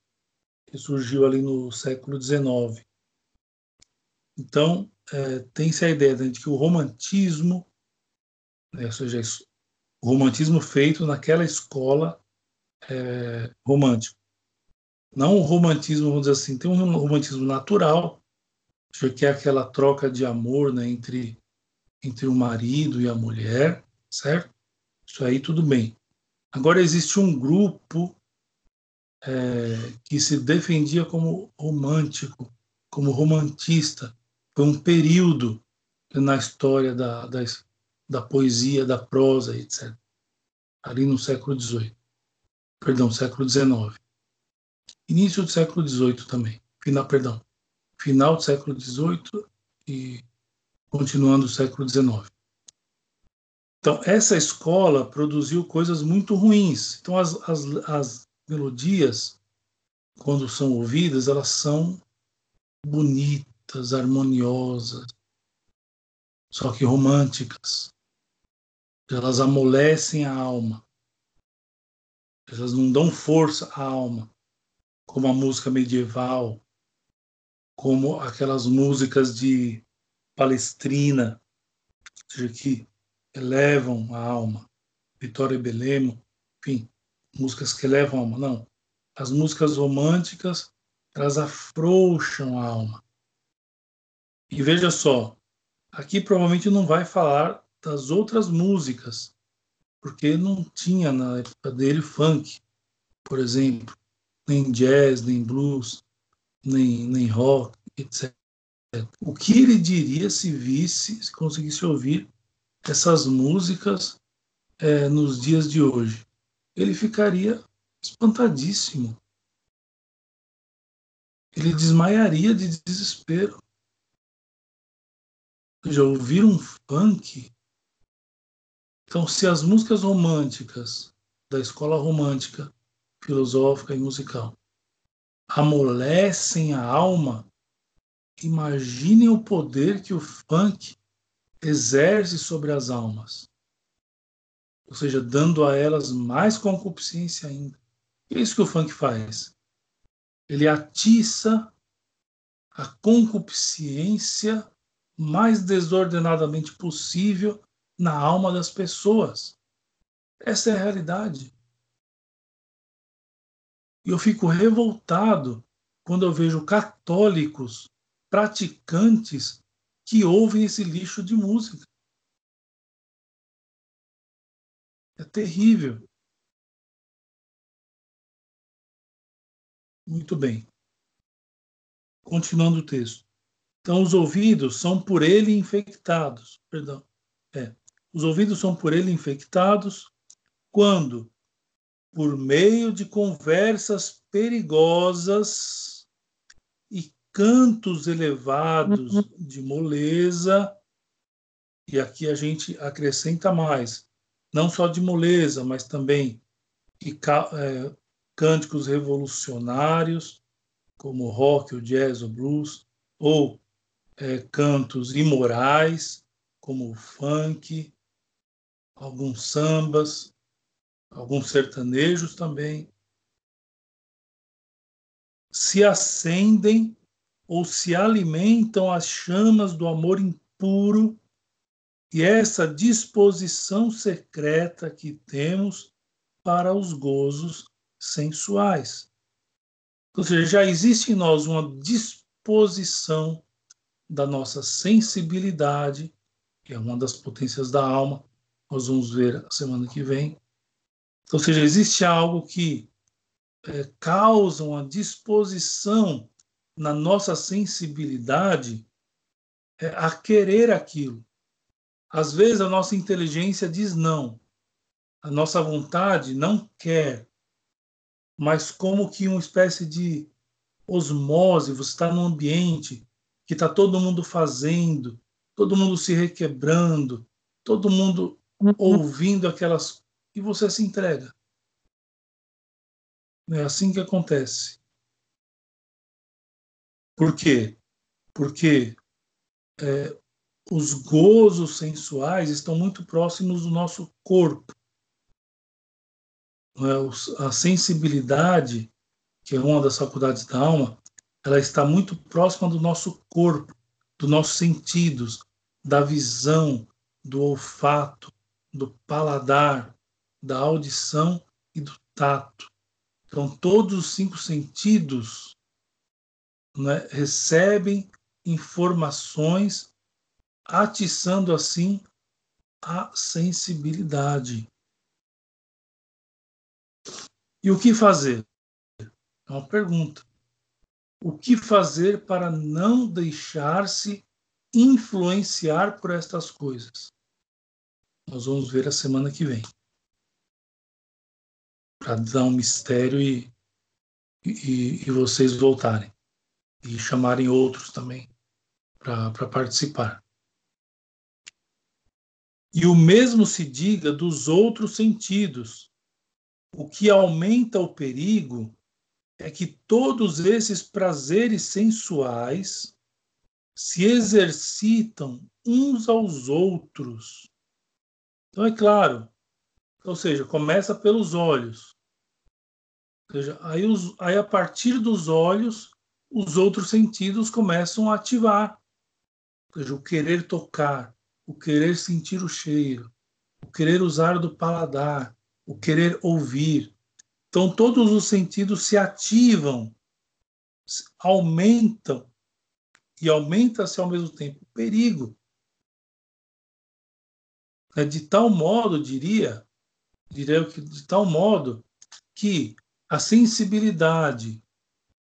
que surgiu ali no século XIX. Então, é, tem-se a ideia de que o romantismo, né, ou seja, o romantismo feito naquela escola é, romântica. Não o romantismo, vamos dizer assim, tem um romantismo natural, que é aquela troca de amor né, entre, entre o marido e a mulher, certo? Isso aí tudo bem. Agora existe um grupo é, que se defendia como romântico, como romantista. Foi um período na história da, da, da poesia, da prosa, etc. Ali no século XVIII. Perdão, século XIX. Início do século XVIII também. Final, perdão. Final do século XVIII e continuando o século XIX. Então, essa escola produziu coisas muito ruins. Então, as, as, as melodias, quando são ouvidas, elas são bonitas, harmoniosas, só que românticas. Elas amolecem a alma. Elas não dão força à alma, como a música medieval, como aquelas músicas de Palestrina, que elevam a alma. Vitória e Belemo, enfim, músicas que elevam a alma. Não. As músicas românticas, elas afrouxam a alma. E veja só, aqui provavelmente não vai falar das outras músicas, porque não tinha na época dele funk, por exemplo, nem jazz, nem blues, nem, nem rock, etc. O que ele diria se visse, se conseguisse ouvir essas músicas é, nos dias de hoje. Ele ficaria espantadíssimo. Ele desmaiaria de desespero. Já ouvir um funk? Então, se as músicas românticas da escola romântica, filosófica e musical amolecem a alma, imaginem o poder que o funk exerce sobre as almas, ou seja, dando a elas mais concupiscência ainda. É isso que o funk faz. Ele atiça a concupiscência mais desordenadamente possível na alma das pessoas. Essa é a realidade. E eu fico revoltado quando eu vejo católicos praticantes que ouvem esse lixo de música. É terrível. Muito bem. Continuando o texto. Então, os ouvidos são por ele infectados. Perdão. É. Os ouvidos são por ele infectados quando, por meio de conversas perigosas, cantos elevados uhum. de moleza, e aqui a gente acrescenta mais, não só de moleza, mas também de é, cânticos revolucionários, como o rock, o jazz, o blues, ou é, cantos imorais, como o funk, alguns sambas, alguns sertanejos também, se acendem ou se alimentam as chamas do amor impuro e essa disposição secreta que temos para os gozos sensuais. Ou seja, já existe em nós uma disposição da nossa sensibilidade, que é uma das potências da alma, nós vamos ver a semana que vem. Ou seja, existe algo que é, causa uma disposição na nossa sensibilidade é, a querer aquilo. Às vezes a nossa inteligência diz não, a nossa vontade não quer, mas como que uma espécie de osmose, você está num ambiente que está todo mundo fazendo, todo mundo se requebrando, todo mundo uhum. ouvindo aquelas. E você se entrega. É assim que acontece. Por quê? Porque é, os gozos sensuais estão muito próximos do nosso corpo. É? A sensibilidade, que é uma das faculdades da alma, ela está muito próxima do nosso corpo, dos nossos sentidos, da visão, do olfato, do paladar, da audição e do tato. Então, todos os cinco sentidos né, recebem informações, atiçando assim a sensibilidade. E o que fazer? É uma pergunta. O que fazer para não deixar-se influenciar por estas coisas? Nós vamos ver a semana que vem. Para dar um mistério e, e, e vocês voltarem e chamarem outros também para participar. E o mesmo se diga dos outros sentidos. O que aumenta o perigo é que todos esses prazeres sensuais se exercitam uns aos outros. Então, é claro, ou seja, começa pelos olhos. Ou seja, aí, os, aí a partir dos olhos os outros sentidos começam a ativar. Ou seja, o querer tocar, o querer sentir o cheiro, o querer usar do paladar, o querer ouvir. Então, todos os sentidos se ativam, aumentam, e aumenta-se ao mesmo tempo o perigo. É de tal modo, diria, diria que de tal modo que a sensibilidade,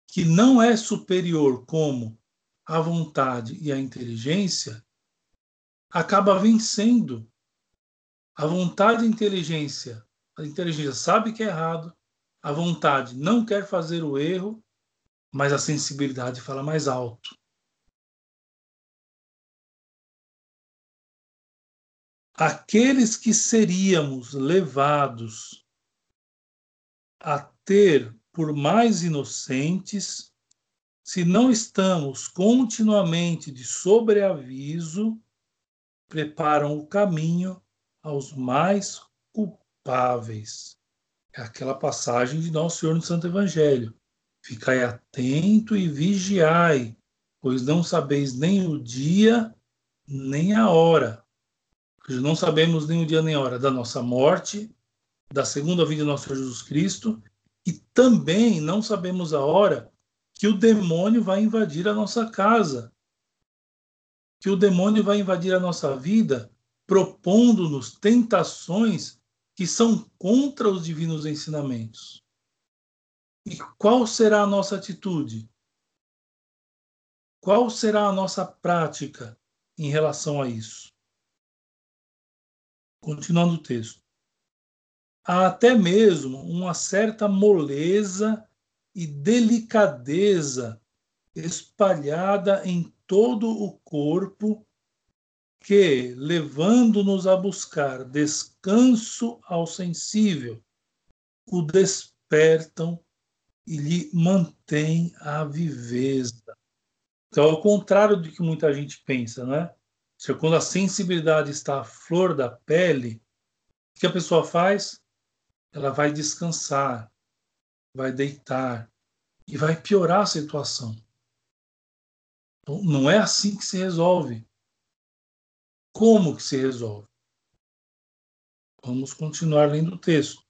que não é superior como a vontade e a inteligência, acaba vencendo. A vontade e a inteligência, a inteligência sabe que é errado, a vontade não quer fazer o erro, mas a sensibilidade fala mais alto. Aqueles que seríamos levados a ter por mais inocentes, se não estamos continuamente de sobreaviso, preparam o caminho aos mais culpáveis. É aquela passagem de Nosso Senhor no Santo Evangelho. Ficai atento e vigiai, pois não sabeis nem o dia nem a hora. Não sabemos nem o dia nem a hora da nossa morte, da segunda vinda de nosso Jesus Cristo e também não sabemos a hora que o demônio vai invadir a nossa casa, que o demônio vai invadir a nossa vida, propondo-nos tentações que são contra os divinos ensinamentos. E qual será a nossa atitude? Qual será a nossa prática em relação a isso? Continuando o texto há até mesmo uma certa moleza e delicadeza espalhada em todo o corpo que, levando-nos a buscar descanso ao sensível, o despertam e lhe mantém a viveza. Então, ao contrário do que muita gente pensa, né? Se quando a sensibilidade está à flor da pele, o que a pessoa faz? Ela vai descansar, vai deitar e vai piorar a situação. Então, não é assim que se resolve. Como que se resolve? Vamos continuar lendo o texto.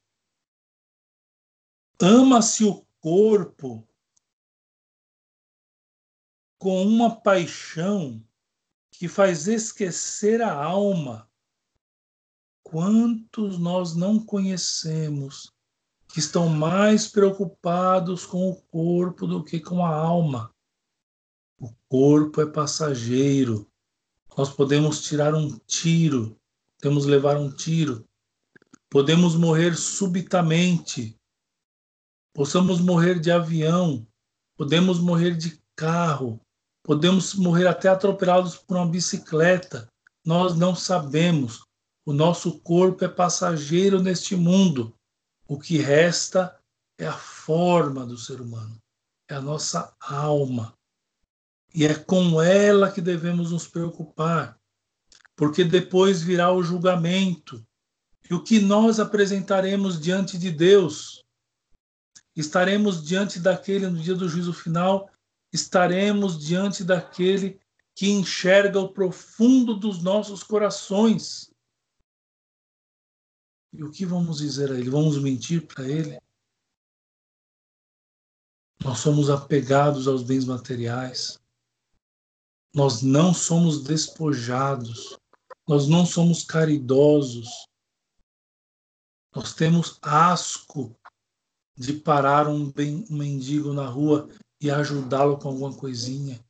Ama-se o corpo com uma paixão que faz esquecer a alma. Quantos nós não conhecemos que estão mais preocupados com o corpo do que com a alma? O corpo é passageiro. Nós podemos tirar um tiro, podemos levar um tiro, podemos morrer subitamente, possamos morrer de avião, podemos morrer de carro, podemos morrer até atropelados por uma bicicleta. Nós não sabemos. O nosso corpo é passageiro neste mundo. O que resta é a forma do ser humano, é a nossa alma. E é com ela que devemos nos preocupar, porque depois virá o julgamento. E o que nós apresentaremos diante de Deus? Estaremos diante daquele no dia do juízo final, estaremos diante daquele que enxerga o profundo dos nossos corações. E o que vamos dizer a ele? Vamos mentir para ele? Nós somos apegados aos bens materiais. Nós não somos despojados. Nós não somos caridosos. Nós temos asco de parar um, bem, um mendigo na rua e ajudá-lo com alguma coisinha.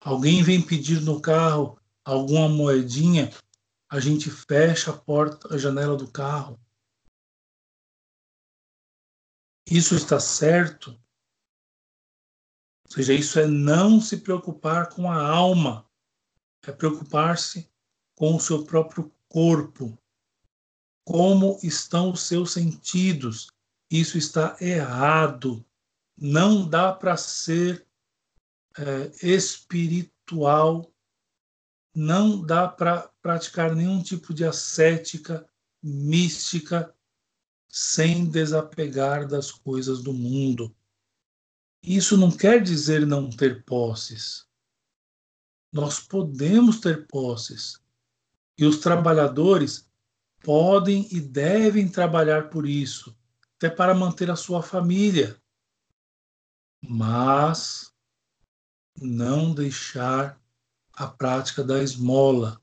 Alguém vem pedir no carro alguma moedinha, a gente fecha a porta, a janela do carro. Isso está certo? Ou seja, isso é não se preocupar com a alma, é preocupar-se com o seu próprio corpo. Como estão os seus sentidos? Isso está errado não dá para ser é, espiritual, não dá para praticar nenhum tipo de ascética mística sem desapegar das coisas do mundo. Isso não quer dizer não ter posses. Nós podemos ter posses. E os trabalhadores podem e devem trabalhar por isso, até para manter a sua família mas não deixar a prática da esmola,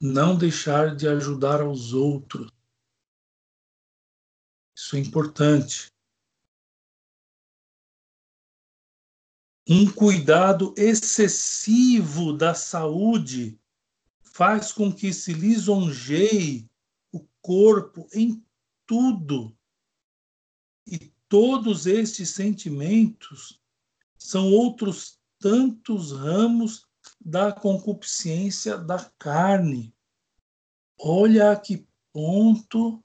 não deixar de ajudar aos outros. Isso é importante. Um cuidado excessivo da saúde faz com que se lisonjeie o corpo em tudo Todos estes sentimentos são outros tantos ramos da concupiscência da carne. Olha a que ponto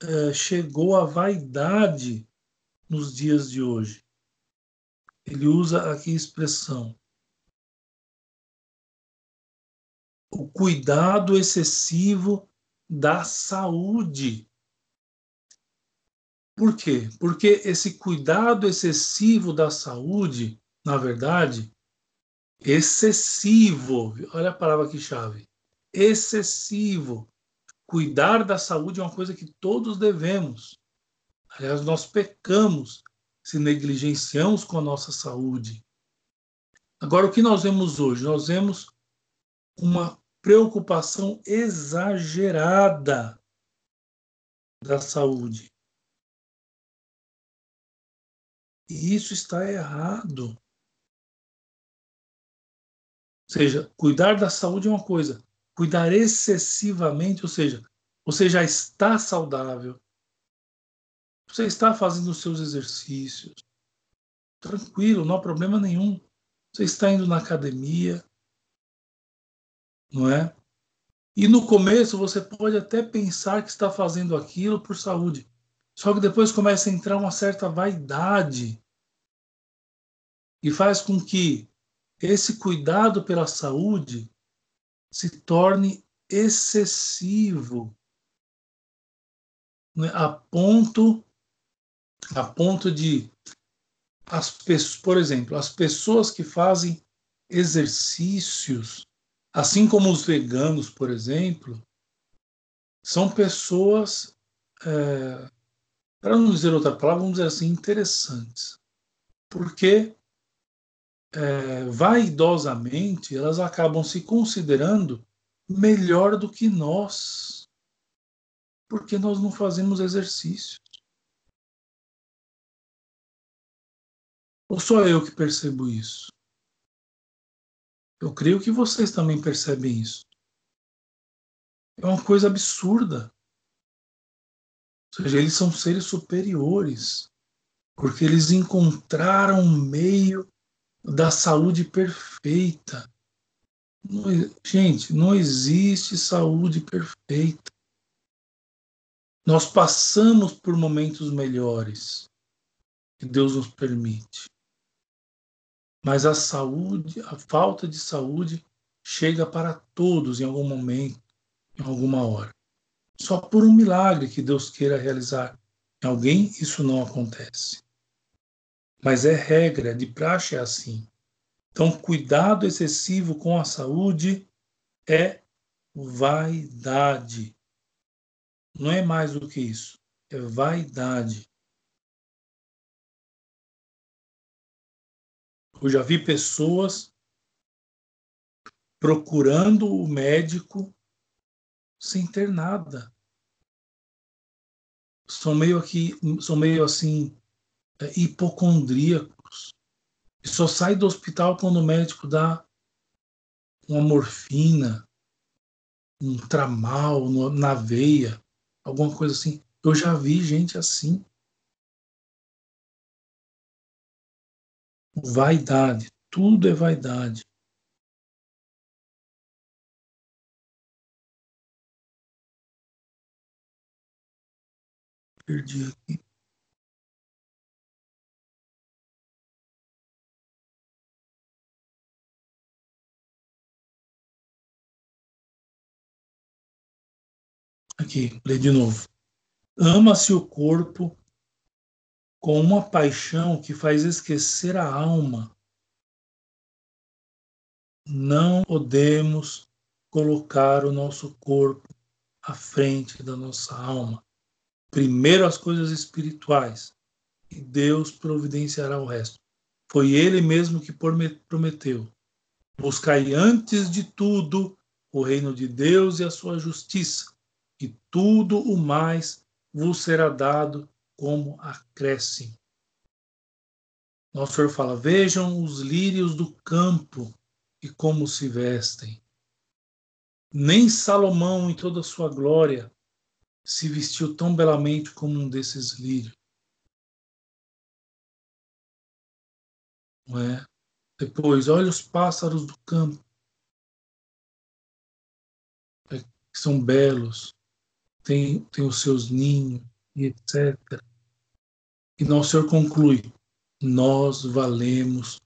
é, chegou a vaidade nos dias de hoje. Ele usa aqui a expressão o cuidado excessivo da saúde. Por quê? Porque esse cuidado excessivo da saúde, na verdade, excessivo, olha a palavra aqui chave, excessivo. Cuidar da saúde é uma coisa que todos devemos. Aliás, nós pecamos se negligenciamos com a nossa saúde. Agora, o que nós vemos hoje? Nós vemos uma preocupação exagerada da saúde. E isso está errado. Ou seja, cuidar da saúde é uma coisa, cuidar excessivamente, ou seja, você já está saudável, você está fazendo os seus exercícios, tranquilo, não há problema nenhum. Você está indo na academia, não é? E no começo você pode até pensar que está fazendo aquilo por saúde. Só que depois começa a entrar uma certa vaidade e faz com que esse cuidado pela saúde se torne excessivo né, a ponto a ponto de as por exemplo, as pessoas que fazem exercícios, assim como os veganos, por exemplo, são pessoas, é, para não dizer outra palavra, vamos dizer assim, interessantes. Porque é, vaidosamente elas acabam se considerando melhor do que nós, porque nós não fazemos exercícios. Ou só eu que percebo isso? Eu creio que vocês também percebem isso. É uma coisa absurda. Ou seja, eles são seres superiores, porque eles encontraram um meio da saúde perfeita. Não, gente, não existe saúde perfeita. Nós passamos por momentos melhores que Deus nos permite. Mas a saúde, a falta de saúde chega para todos em algum momento, em alguma hora. Só por um milagre que Deus queira realizar em alguém, isso não acontece. Mas é regra, de praxe é assim. Então, cuidado excessivo com a saúde é vaidade. Não é mais do que isso. É vaidade. Eu já vi pessoas procurando o médico sem ter nada. São meio aqui, são meio assim é, hipocondríacos. E só sai do hospital quando o médico dá uma morfina, um tramal na veia, alguma coisa assim. Eu já vi gente assim. Vaidade, tudo é vaidade. Perdi aqui. Aqui, lê de novo. Ama-se o corpo com uma paixão que faz esquecer a alma. Não podemos colocar o nosso corpo à frente da nossa alma. Primeiro as coisas espirituais e Deus providenciará o resto. Foi Ele mesmo que prometeu. Buscai antes de tudo o reino de Deus e a sua justiça, e tudo o mais vos será dado como acréscimo. Nosso Senhor fala: Vejam os lírios do campo e como se vestem. Nem Salomão, em toda a sua glória, se vestiu tão belamente como um desses lírios. Não é? Depois, olha os pássaros do campo, é, são belos, têm, têm os seus ninhos e etc. E nosso Senhor conclui: nós valemos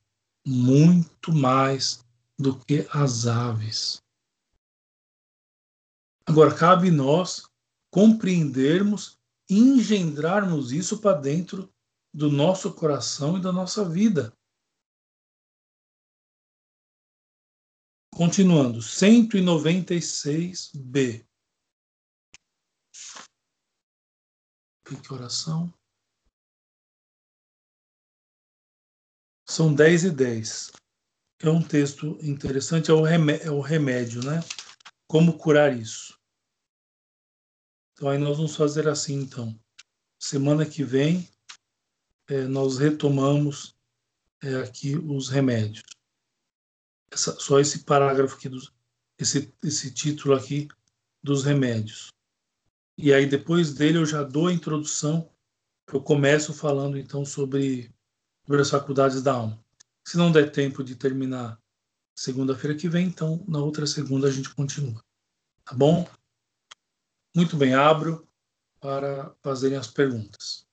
muito mais do que as aves. Agora, cabe nós compreendermos engendrarmos isso para dentro do nosso coração e da nossa vida. Continuando, 196b. Que oração? São 10 e 10. É um texto interessante, é o, remédio, é o remédio, né? Como curar isso. Então aí nós vamos fazer assim então. Semana que vem é, nós retomamos é, aqui os remédios. Essa, só esse parágrafo aqui, dos, esse, esse título aqui dos remédios. E aí depois dele eu já dou a introdução. Eu começo falando então sobre sobre as faculdades da alma. Se não der tempo de terminar segunda-feira que vem, então na outra segunda a gente continua. Tá bom? Muito bem, abro para fazerem as perguntas.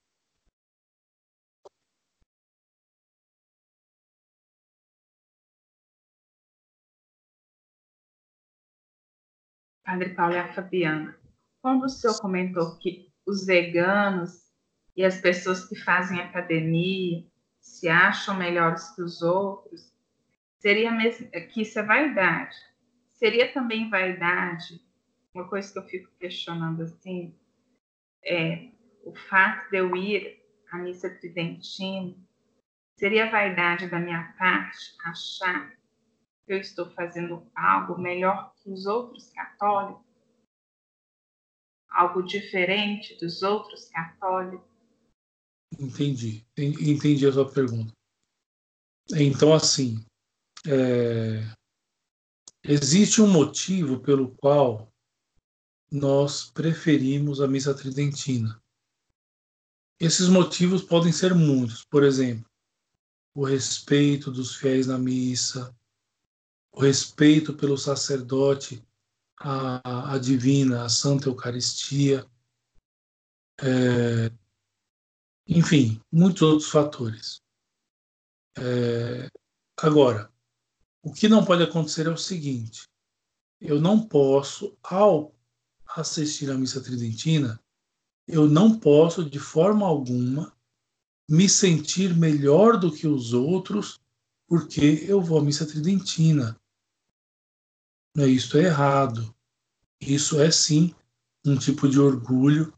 Padre Paulo e a Fabiana, quando o senhor comentou que os veganos e as pessoas que fazem academia se acham melhores que os outros, seria mesmo que isso é vaidade. Seria também vaidade, uma coisa que eu fico questionando assim, é o fato de eu ir à missa tridentina, seria vaidade da minha parte achar que eu estou fazendo algo melhor que os outros católicos? Algo diferente dos outros católicos? Entendi, entendi a sua pergunta. Então, assim, é... existe um motivo pelo qual nós preferimos a missa tridentina. Esses motivos podem ser muitos, por exemplo, o respeito dos fiéis na missa, o respeito pelo sacerdote, a, divina, a Santa Eucaristia, é, enfim, muitos outros fatores. É, agora, o que não pode acontecer é o seguinte: eu não posso, ao assistir à missa tridentina, eu não posso, de forma alguma, me sentir melhor do que os outros porque eu vou à missa tridentina. Isso é errado. Isso é sim um tipo de orgulho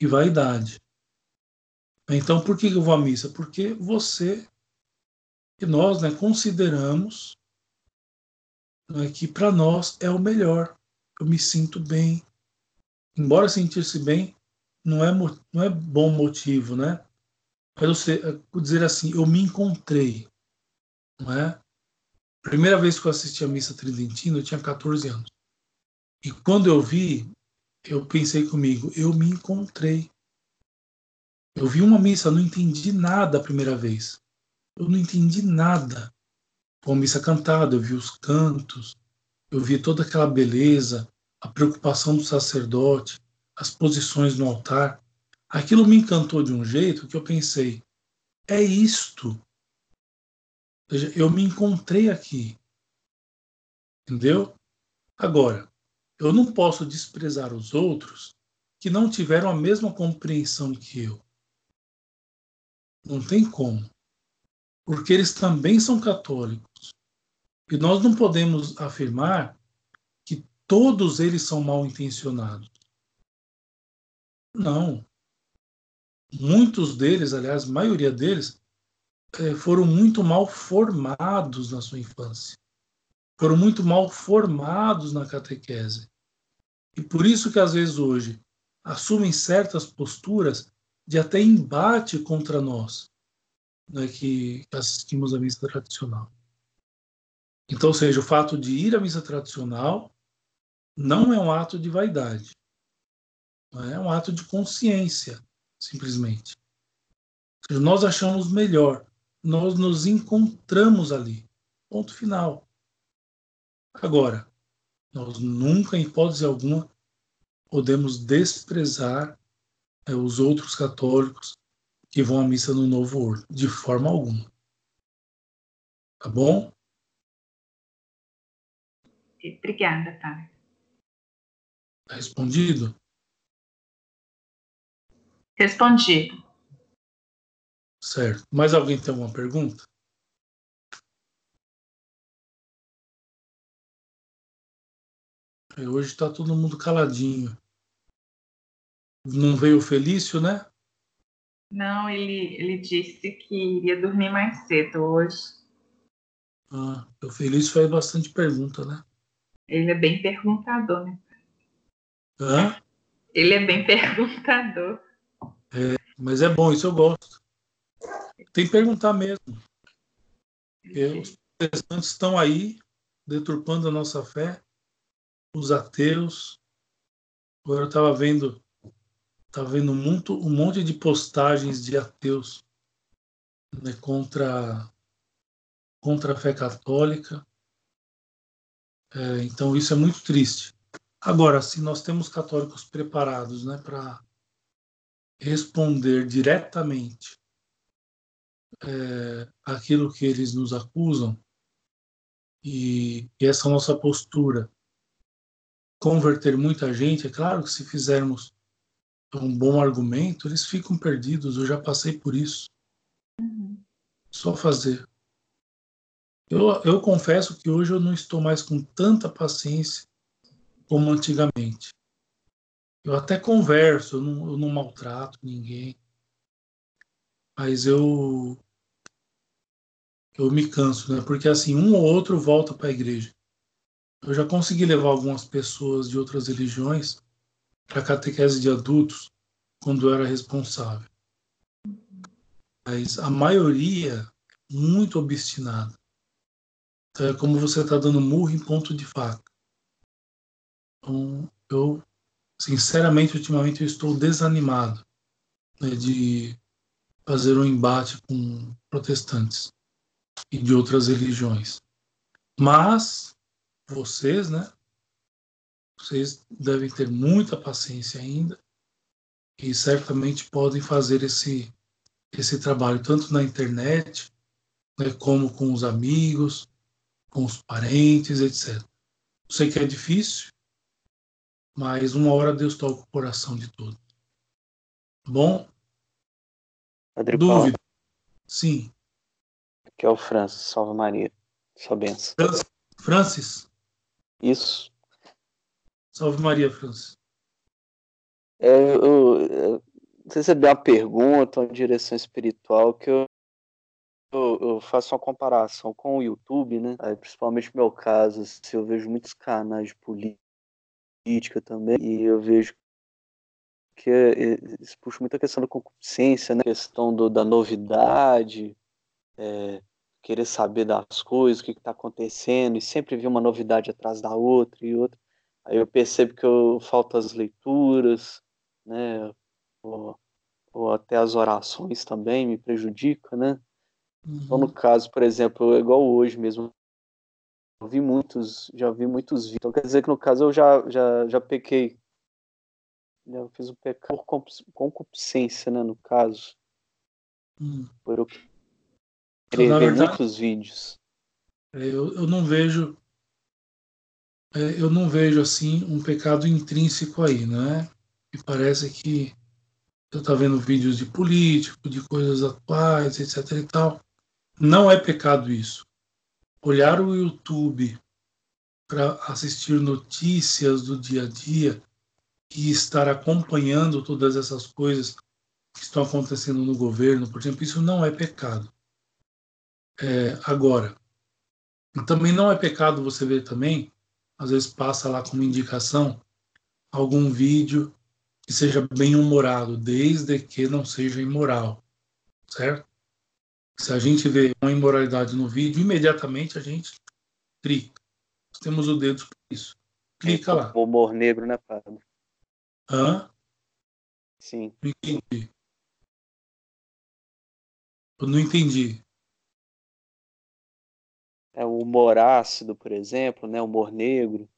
e vaidade. Então, por que eu vou à missa? Porque você e nós né, consideramos né, que para nós é o melhor. Eu me sinto bem. Embora sentir-se bem não é, não é bom motivo, né? Mas você é, dizer assim, eu me encontrei, não é? Primeira vez que eu assisti a missa tridentina, eu tinha 14 anos. E quando eu vi, eu pensei comigo, eu me encontrei. Eu vi uma missa, não entendi nada a primeira vez. Eu não entendi nada. Com a missa cantada, eu vi os cantos, eu vi toda aquela beleza, a preocupação do sacerdote, as posições no altar. Aquilo me encantou de um jeito que eu pensei: é isto. Ou seja, eu me encontrei aqui. Entendeu? Agora, eu não posso desprezar os outros que não tiveram a mesma compreensão que eu. Não tem como. Porque eles também são católicos. E nós não podemos afirmar todos eles são mal intencionados. Não. Muitos deles, aliás, a maioria deles, é, foram muito mal formados na sua infância. Foram muito mal formados na catequese. E por isso que às vezes hoje assumem certas posturas de até embate contra nós, né, que assistimos à missa tradicional. Então, seja, o fato de ir à missa tradicional não é um ato de vaidade, é um ato de consciência, simplesmente. Nós achamos melhor, nós nos encontramos ali. Ponto final. Agora, nós nunca, em hipótese alguma, podemos desprezar é, os outros católicos que vão à missa no Novo Ordo, de forma alguma. Tá bom? Obrigada, tá. Respondido? Respondido. Certo. Mais alguém tem alguma pergunta? É, hoje está todo mundo caladinho. Não veio o Felício, né? Não, ele, ele disse que iria dormir mais cedo hoje. Ah, o Felício faz bastante pergunta, né? Ele é bem perguntador, né? Hã? Ele é bem perguntador. É, mas é bom, isso eu gosto. Tem que perguntar mesmo. Porque os protestantes estão aí deturpando a nossa fé, os ateus. Agora eu estava vendo tá vendo muito, um monte de postagens de ateus né, contra, contra a fé católica. É, então isso é muito triste. Agora, se nós temos católicos preparados né, para responder diretamente é, aquilo que eles nos acusam, e, e essa nossa postura converter muita gente, é claro que se fizermos um bom argumento, eles ficam perdidos. Eu já passei por isso. Uhum. Só fazer. Eu, eu confesso que hoje eu não estou mais com tanta paciência como antigamente. Eu até converso, eu não, eu não maltrato ninguém. Mas eu eu me canso, né? Porque assim, um ou outro volta para a igreja. Eu já consegui levar algumas pessoas de outras religiões para catequese de adultos quando eu era responsável. Mas a maioria muito obstinada. Então, é como você está dando murro em ponto de faca. Então, eu, sinceramente, ultimamente eu estou desanimado né, de fazer um embate com protestantes e de outras religiões. Mas vocês, né? Vocês devem ter muita paciência ainda e certamente podem fazer esse esse trabalho tanto na internet, né, como com os amigos, com os parentes, etc. Eu sei que é difícil, mas uma hora Deus toca o coração de todos. Tá bom? Padre Dúvida? Paulo. Sim. Aqui é o Francis, salve Maria. Sua benção. Francis? Isso. Salve Maria, Francis. É, eu, eu recebi uma pergunta, uma direção espiritual que eu, eu, eu, faço uma comparação com o YouTube, né? Aí, principalmente no meu caso, se assim, eu vejo muitos canais de política também, e eu vejo que eles puxam muita questão da concupiscência, né? questão do, da novidade, é, querer saber das coisas, o que está acontecendo, e sempre vir uma novidade atrás da outra e outra. Aí eu percebo que eu falto as leituras, né? Ou, ou até as orações também me prejudica, né? Uhum. Então, no caso, por exemplo, igual hoje mesmo, eu vi muitos, já vi muitos vídeos. Então quer dizer que no caso eu já, já, já pequei. Eu fiz um pecado por concupiscência, né? No caso. Hum. Por eu querer ver verdade, muitos vídeos. Eu, eu não vejo. É, eu não vejo assim um pecado intrínseco aí, né? Me parece que eu estou vendo vídeos de político, de coisas atuais, etc e tal. Não é pecado isso. Olhar o YouTube para assistir notícias do dia a dia e estar acompanhando todas essas coisas que estão acontecendo no governo, por exemplo, isso não é pecado. É, agora, também não é pecado você ver também, às vezes passa lá como indicação, algum vídeo que seja bem humorado, desde que não seja imoral, certo? Se a gente vê uma imoralidade no vídeo, imediatamente a gente clica. Nós temos o dedo para isso. Clica lá. O humor negro, né, Pablo? Hã? Sim. Não entendi. Eu não entendi. É o humor ácido, por exemplo, né? O humor negro.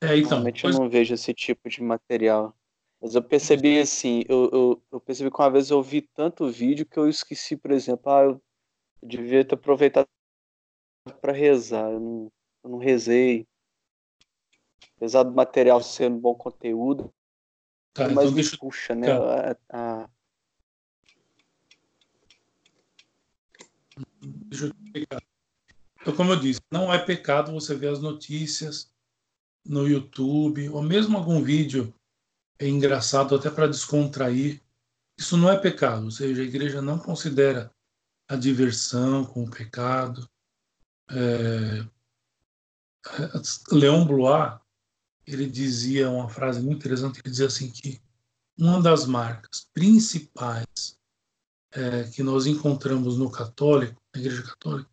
É, então. Normalmente pois... eu não vejo esse tipo de material. Mas eu percebi assim, eu, eu, eu, percebi que uma vez eu vi tanto vídeo que eu esqueci, por exemplo, ah, eu devia ter aproveitado para rezar. Eu não, eu não rezei. Apesar do material ser um bom conteúdo, mas então deixa... puxa, né? A, a... Deixa eu explicar. Então, como eu disse, não é pecado você ver as notícias no YouTube, ou mesmo algum vídeo é engraçado até para descontrair. Isso não é pecado, ou seja, a igreja não considera a diversão como pecado. É... é Leon Blois, ele dizia uma frase muito interessante, ele dizia assim que uma das marcas principais é, que nós encontramos no católico, na igreja católica,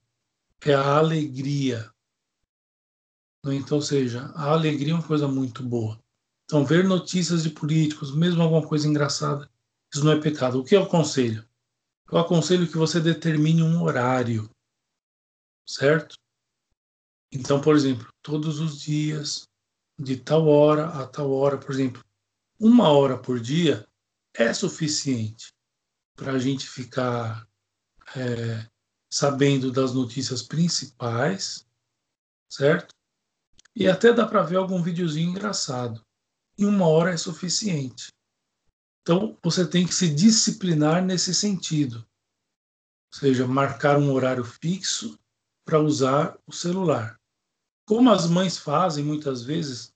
é a alegria. Então, ou seja, a alegria é uma coisa muito boa. Então, ver notícias de políticos, mesmo alguma coisa engraçada, isso não é pecado. O que eu aconselho? Eu aconselho que você determine um horário, certo? Então, por exemplo, todos os dias, de tal hora a tal hora, por exemplo, uma hora por dia, é suficiente para a gente ficar é, sabendo das notícias principais, certo? E até dá para ver algum videozinho engraçado. Em uma hora é suficiente. Então você tem que se disciplinar nesse sentido. Ou seja, marcar um horário fixo para usar o celular. Como as mães fazem muitas vezes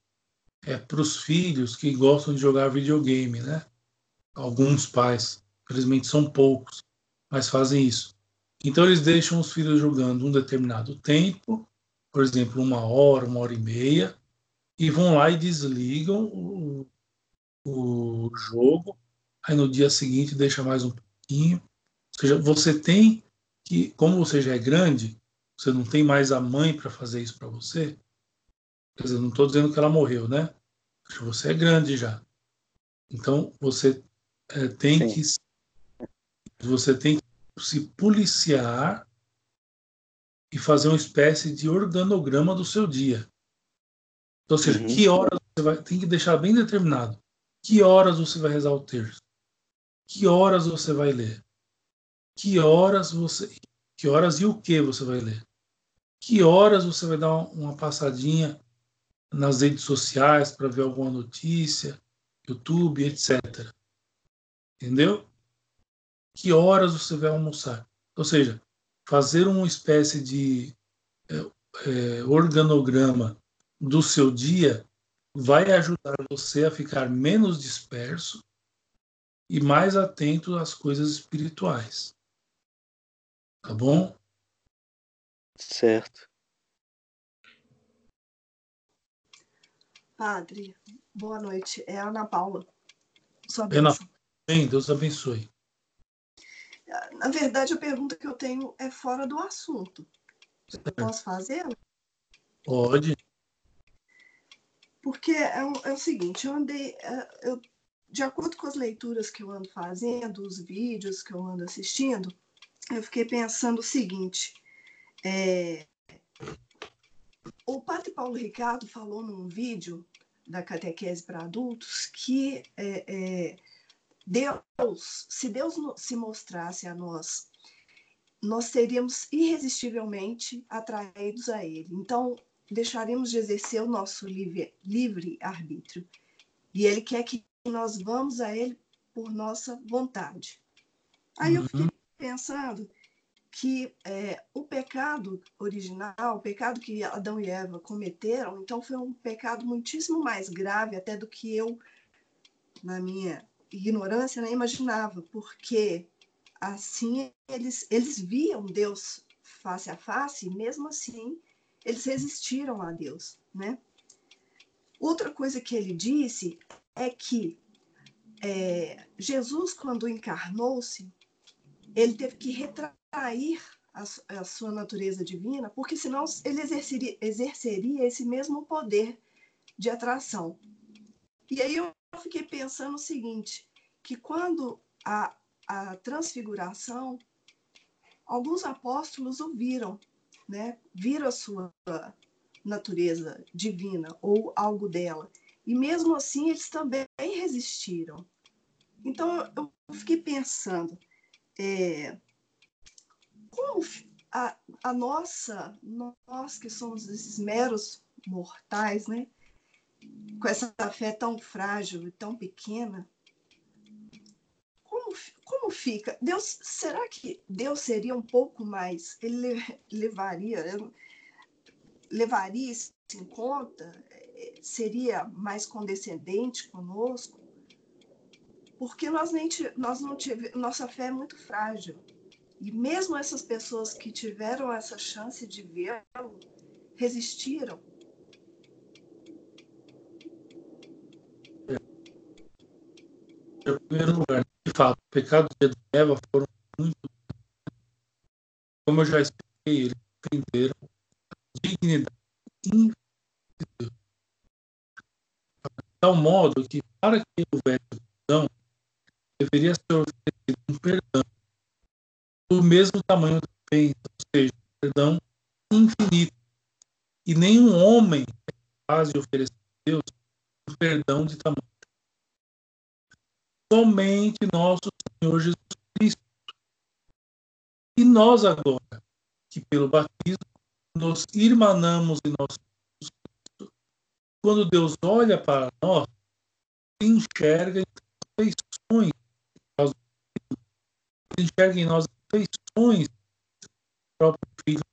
é, para os filhos que gostam de jogar videogame, né? Alguns pais, infelizmente são poucos, mas fazem isso. Então eles deixam os filhos jogando um determinado tempo, por exemplo, uma hora, uma hora e meia, e vão lá e desligam o, o jogo. Aí no dia seguinte deixa mais um pouquinho. Ou seja, você tem que, como você já é grande, você não tem mais a mãe para fazer isso para você. Quer dizer, não estou dizendo que ela morreu, né? Você é grande já. Então você é, tem Sim. que você tem que se policiar e fazer uma espécie de organograma do seu dia. Então, ou seja, uhum. que horas você vai. Tem que deixar bem determinado. Que horas você vai rezar o terço? Que horas você vai ler? Que horas você. Que horas e o que você vai ler? Que horas você vai dar uma passadinha nas redes sociais para ver alguma notícia, YouTube, etc. Entendeu? que horas você vai almoçar. Ou seja, fazer uma espécie de é, é, organograma do seu dia vai ajudar você a ficar menos disperso e mais atento às coisas espirituais. Tá bom? Certo. Padre, boa noite. É a Ana Paula. Sua Ana, bem, Deus abençoe. Na verdade, a pergunta que eu tenho é fora do assunto. Eu posso fazê-la? Pode. Porque é, é o seguinte, eu andei. É, eu, de acordo com as leituras que eu ando fazendo, os vídeos que eu ando assistindo, eu fiquei pensando o seguinte. É, o padre Paulo Ricardo falou num vídeo da catequese para adultos que é, é, Deus, se Deus se mostrasse a nós, nós seríamos irresistivelmente atraídos a Ele. Então, deixaremos de exercer o nosso livre, livre arbítrio. E Ele quer que nós vamos a Ele por nossa vontade. Aí eu fiquei uhum. pensando que é, o pecado original, o pecado que Adão e Eva cometeram, então foi um pecado muitíssimo mais grave até do que eu, na minha ignorância, né, imaginava, porque assim eles, eles viam Deus face a face, e mesmo assim eles resistiram a Deus, né? Outra coisa que ele disse é que é, Jesus, quando encarnou-se, ele teve que retrair a, a, sua natureza divina, porque senão ele exerceria, exerceria esse mesmo poder de atração. E aí eu fiquei pensando o seguinte, que quando a, a transfiguração, alguns apóstolos o viram, né? viram a sua natureza divina ou algo dela. E mesmo assim, eles também resistiram. Então, eu fiquei pensando, é, como a, a nossa, nós que somos esses meros mortais, né? com essa fé tão frágil e tão pequena, como, fica? Deus, será que Deus seria um pouco mais, ele levaria, levaria isso em conta? Seria mais condescendente conosco? Porque nós, nem, nós não tivemos, nossa fé é muito frágil. E mesmo essas pessoas que tiveram essa chance de vê-lo, resistiram Em primeiro lugar, de fato, o de Adão e Eva foram muito. Como eu já expliquei, eles ofenderam a dignidade invisível. De tal modo que, para que houvesse perdão, deveria ser oferecido um perdão do mesmo tamanho da ofensa, ou seja, um perdão infinito. E nenhum homem é capaz de oferecer a Deus um perdão de tamanho somente nosso Senhor Jesus Cristo. E nós agora, que pelo batismo nos irmanamos em nosso Cristo, quando Deus olha para nós, enxerga em feições, enxerga em nós feições do próprio Filho.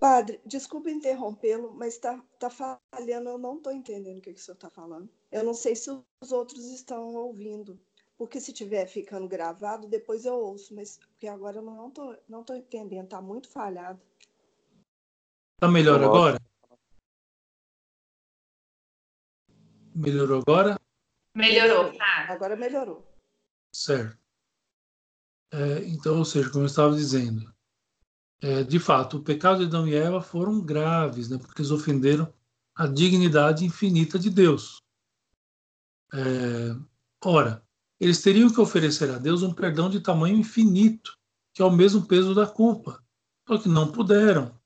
Padre, desculpe interrompê-lo, mas está tá falhando, eu não estou entendendo o que, que o senhor está falando. Eu não sei se os outros estão ouvindo, porque se estiver ficando gravado, depois eu ouço, mas porque agora eu não estou não tô entendendo, está muito falhado. Está melhor agora? Melhorou agora? Melhorou, tá? Agora melhorou. Certo. É, então, ou seja, como eu estava dizendo, é, de fato, o pecado de Adão e Eva foram graves, né, porque eles ofenderam a dignidade infinita de Deus. É, ora, eles teriam que oferecer a Deus um perdão de tamanho infinito, que é o mesmo peso da culpa. Só que não puderam.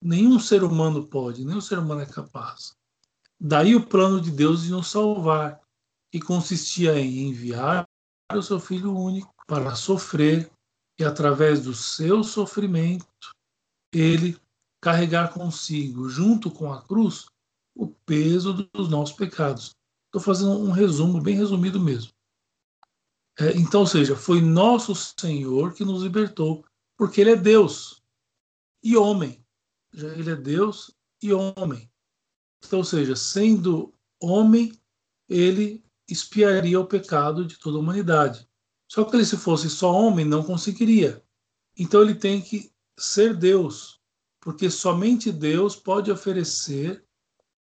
Nenhum ser humano pode, nenhum ser humano é capaz. Daí o plano de Deus de nos salvar, que consistia em enviar o seu Filho único para sofrer e, através do seu sofrimento, ele carregar consigo, junto com a cruz, o peso dos nossos pecados. Estou fazendo um resumo, bem resumido mesmo. É, então, ou seja, foi nosso Senhor que nos libertou, porque Ele é Deus e homem. Ele é Deus e homem. Então, ou seja, sendo homem, ele espiaria o pecado de toda a humanidade. Só que ele, se fosse só homem, não conseguiria. Então ele tem que ser Deus, porque somente Deus pode oferecer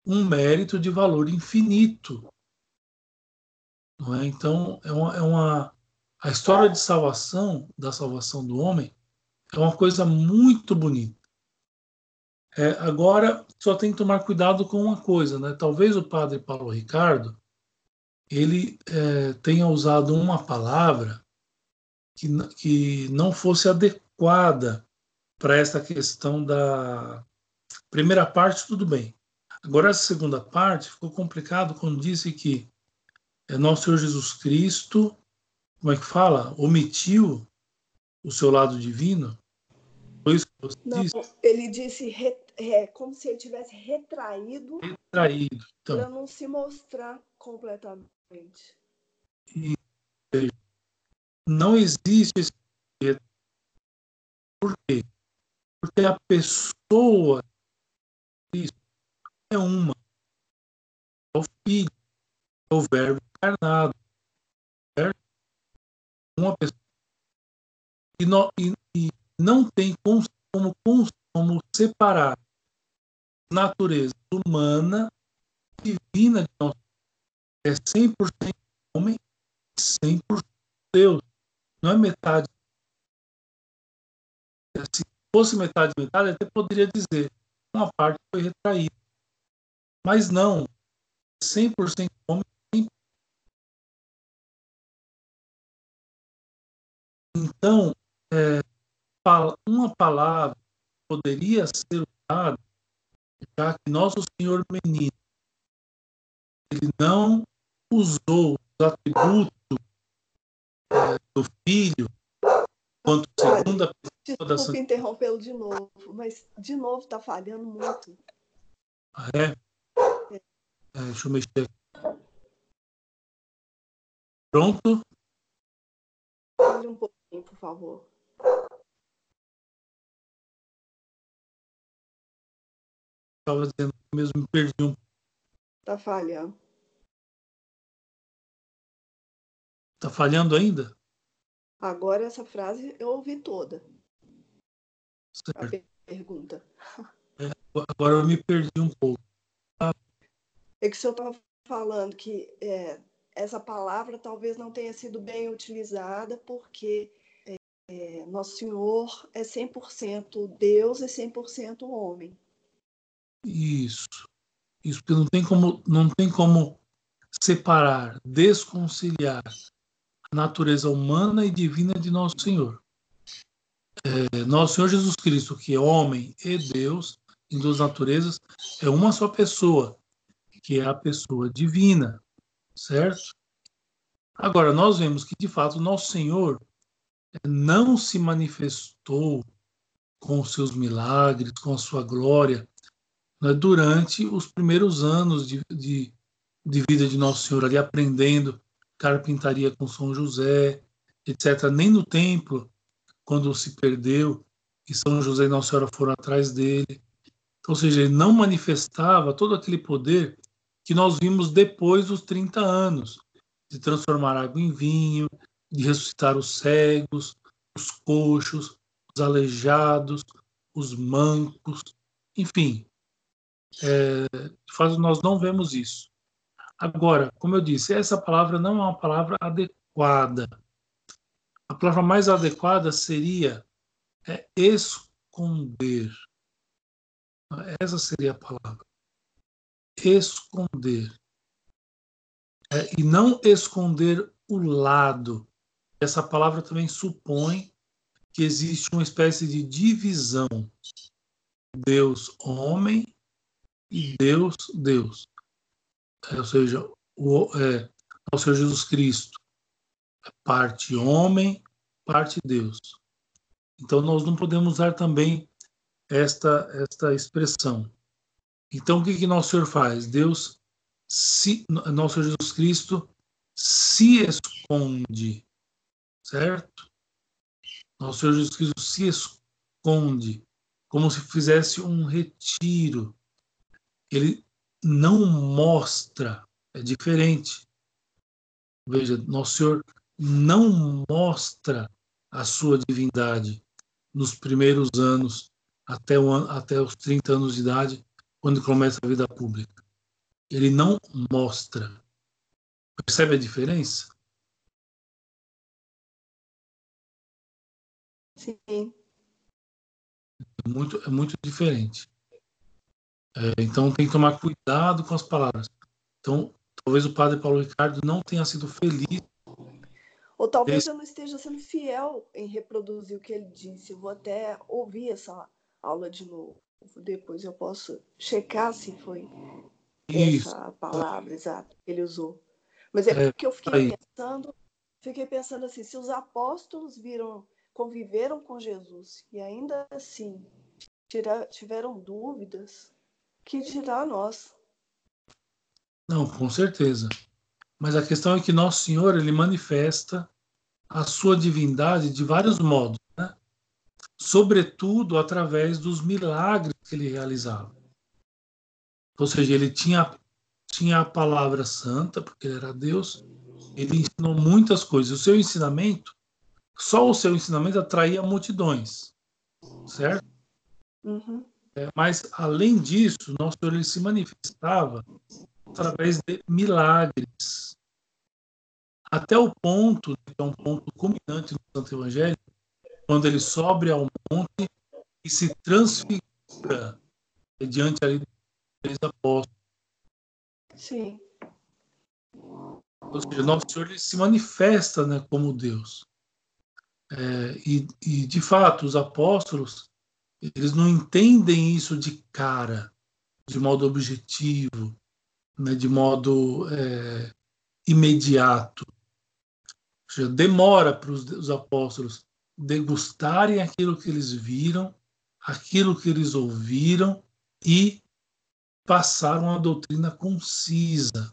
um mérito de valor infinito. Não é? Então é uma, é uma a história de salvação, da salvação do homem, é uma coisa muito bonita. É, agora só tem que tomar cuidado com uma coisa, né? Talvez o padre Paulo Ricardo ele é, tenha usado uma palavra que, que não fosse adequada para essa questão da primeira parte, tudo bem. Agora, essa segunda parte ficou complicado quando disse que é nosso Senhor Jesus Cristo, como é que fala? Omitiu o seu lado divino. Foi isso que você não, disse? Ele disse é, como se ele tivesse retraído, retraído então. para não se mostrar completamente. E, não existe esse Por quê? Porque a pessoa é uma. É o filho, é o verbo encarnado. Certo? Uma pessoa. E não, e, e não tem como, como, separar natureza humana divina de nós. É 100% homem e 100% Deus. Não é metade. Se fosse metade metade, até poderia dizer uma parte foi retraída. Mas não. 100% homem. Então, é, uma palavra poderia ser usada já que nosso Senhor menino ele não usou os atributos é, do filho quanto segunda pessoa da Desculpa interrompê-lo de novo, mas de novo está falhando muito. Ah, é? é? é? Deixa eu mexer aqui. Pronto? Fale um pouquinho, por favor. Estava dizendo que mesmo me perdi um Está falhando. Está falhando ainda? Agora essa frase eu ouvi toda. Certo. A pergunta. É, agora eu me perdi um pouco. É que o senhor estava falando que é, essa palavra talvez não tenha sido bem utilizada porque é, é, Nosso Senhor é 100% Deus e 100% homem. Isso. Isso, porque não tem como, não tem como separar, desconciliar a natureza humana e divina de nosso Senhor. É, nosso Senhor Jesus Cristo, que é homem e Deus, em duas naturezas, é uma só pessoa, que é a pessoa divina, certo? Agora, nós vemos que, de fato, nosso Senhor não se manifestou com os seus milagres, com a sua glória, né, durante os primeiros anos de, de, de vida de Nosso Senhor, ali aprendendo carpintaria com São José, etc. Nem no templo, quando se perdeu, e São José e Nossa Senhora foram atrás dele. Ou seja, ele não manifestava todo aquele poder que nós vimos depois dos 30 anos, de transformar água em vinho, de ressuscitar os cegos, os coxos, os aleijados, os mancos, enfim. É, de fato, nós não vemos isso. Agora, como eu disse, essa palavra não é uma palavra adequada. A palavra mais adequada seria é, esconder. Essa seria a palavra. Esconder. É, e não esconder o lado. Essa palavra também supõe que existe uma espécie de divisão. Deus, homem Deus, Deus. É, ou seja, o, é, o Senhor Jesus Cristo é parte homem, parte Deus. Então nós não podemos usar também esta esta expressão. Então o que que nosso Senhor faz? Deus se nosso Jesus Cristo se esconde, certo? Nosso Senhor Jesus Cristo se esconde como se fizesse um retiro. Ele não mostra, é diferente. Veja, nosso Senhor não mostra a sua divindade nos primeiros anos, até, o, até os 30 anos de idade, quando começa a vida pública. Ele não mostra. Percebe a diferença? Sim. É muito, é muito diferente. É, então tem que tomar cuidado com as palavras. Então, talvez o padre Paulo Ricardo não tenha sido feliz. Ou talvez eu não esteja sendo fiel em reproduzir o que ele disse. Eu vou até ouvir essa aula de novo. Depois eu posso checar se foi Isso. essa palavra exata que ele usou. Mas é, é porque eu fiquei pensando, fiquei pensando assim, se os apóstolos viram conviveram com Jesus e ainda assim tiveram dúvidas, que dirá nós? Não, com certeza. Mas a questão é que Nosso Senhor ele manifesta a sua divindade de vários modos, né? sobretudo através dos milagres que ele realizava. Ou seja, ele tinha, tinha a palavra santa, porque ele era Deus, ele ensinou muitas coisas. O seu ensinamento só o seu ensinamento atraía multidões, certo? Uhum. Mas, além disso, nosso Senhor ele se manifestava através de milagres. Até o ponto, que é um ponto culminante no Santo Evangelho, quando ele sobe ao monte e se transfigura diante ali dos três apóstolos. Sim. Ou seja, nosso Senhor ele se manifesta né, como Deus. É, e, e, de fato, os apóstolos, eles não entendem isso de cara, de modo objetivo, né, de modo é, imediato. Ou seja, demora para os apóstolos degustarem aquilo que eles viram, aquilo que eles ouviram e passaram a doutrina concisa.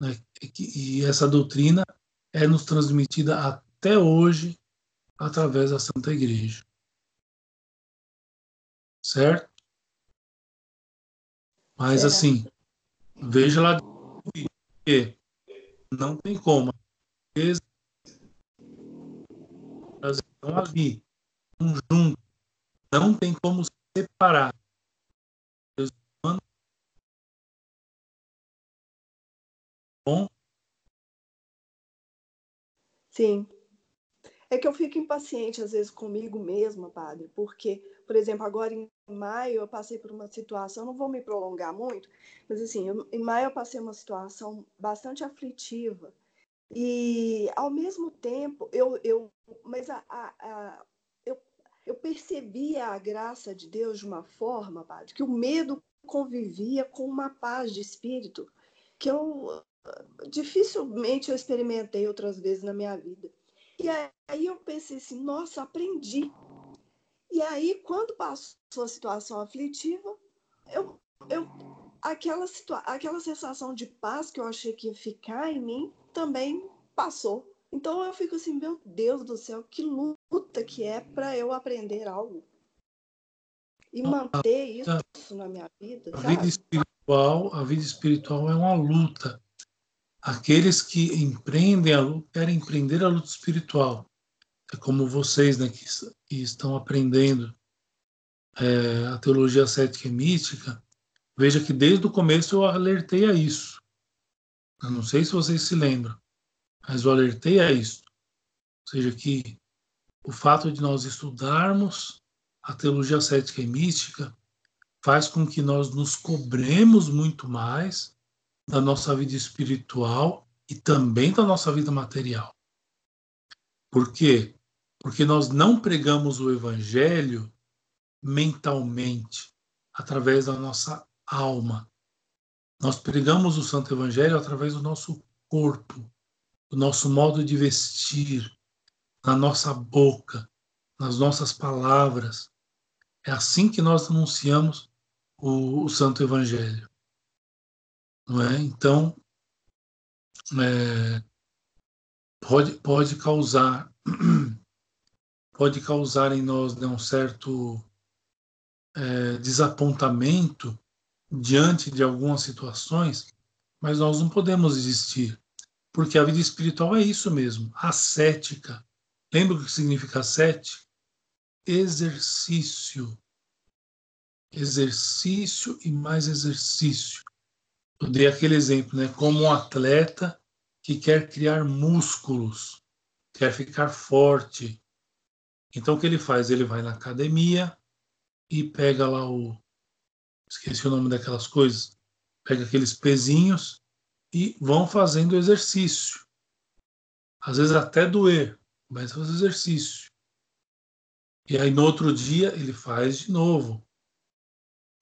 Né? E essa doutrina é nos transmitida até hoje através da Santa Igreja. Certo? Mas assim, veja lá que não tem como. Estão ali, um junto, não tem como separar. Bom? Sim. É que eu fico impaciente às vezes comigo mesma, padre, porque, por exemplo, agora em maio eu passei por uma situação, não vou me prolongar muito, mas assim, eu, em maio eu passei uma situação bastante aflitiva. E ao mesmo tempo, eu, eu mas a, a, a eu, eu percebia a graça de Deus de uma forma, padre, que o medo convivia com uma paz de espírito que eu dificilmente eu experimentei outras vezes na minha vida. E aí eu pensei assim, nossa, aprendi. E aí, quando passou a situação aflitiva, eu, eu, aquela, situa aquela sensação de paz que eu achei que ia ficar em mim também passou. Então eu fico assim, meu Deus do céu, que luta que é para eu aprender algo e manter isso na minha vida. A vida espiritual, a vida espiritual é uma luta. Aqueles que empreendem a luta, querem empreender a luta espiritual. É como vocês, né, que, que estão aprendendo é, a teologia cética e mística. Veja que desde o começo eu alertei a isso. Eu não sei se vocês se lembram, mas eu alertei a isso. Ou seja, que o fato de nós estudarmos a teologia cética e mística faz com que nós nos cobremos muito mais da nossa vida espiritual e também da nossa vida material. Por quê? Porque nós não pregamos o evangelho mentalmente, através da nossa alma. Nós pregamos o santo evangelho através do nosso corpo, do nosso modo de vestir, na nossa boca, nas nossas palavras, é assim que nós anunciamos o, o Santo Evangelho. Não é? Então, é, pode, pode causar pode causar em nós né, um certo é, desapontamento diante de algumas situações, mas nós não podemos desistir, porque a vida espiritual é isso mesmo, ascética. Lembra o que significa ascética? exercício. Exercício e mais exercício. Eu dei aquele exemplo, né? Como um atleta que quer criar músculos, quer ficar forte. Então o que ele faz? Ele vai na academia e pega lá o. Esqueci o nome daquelas coisas. Pega aqueles pezinhos e vão fazendo exercício. Às vezes até doer, mas faz exercício. E aí no outro dia ele faz de novo.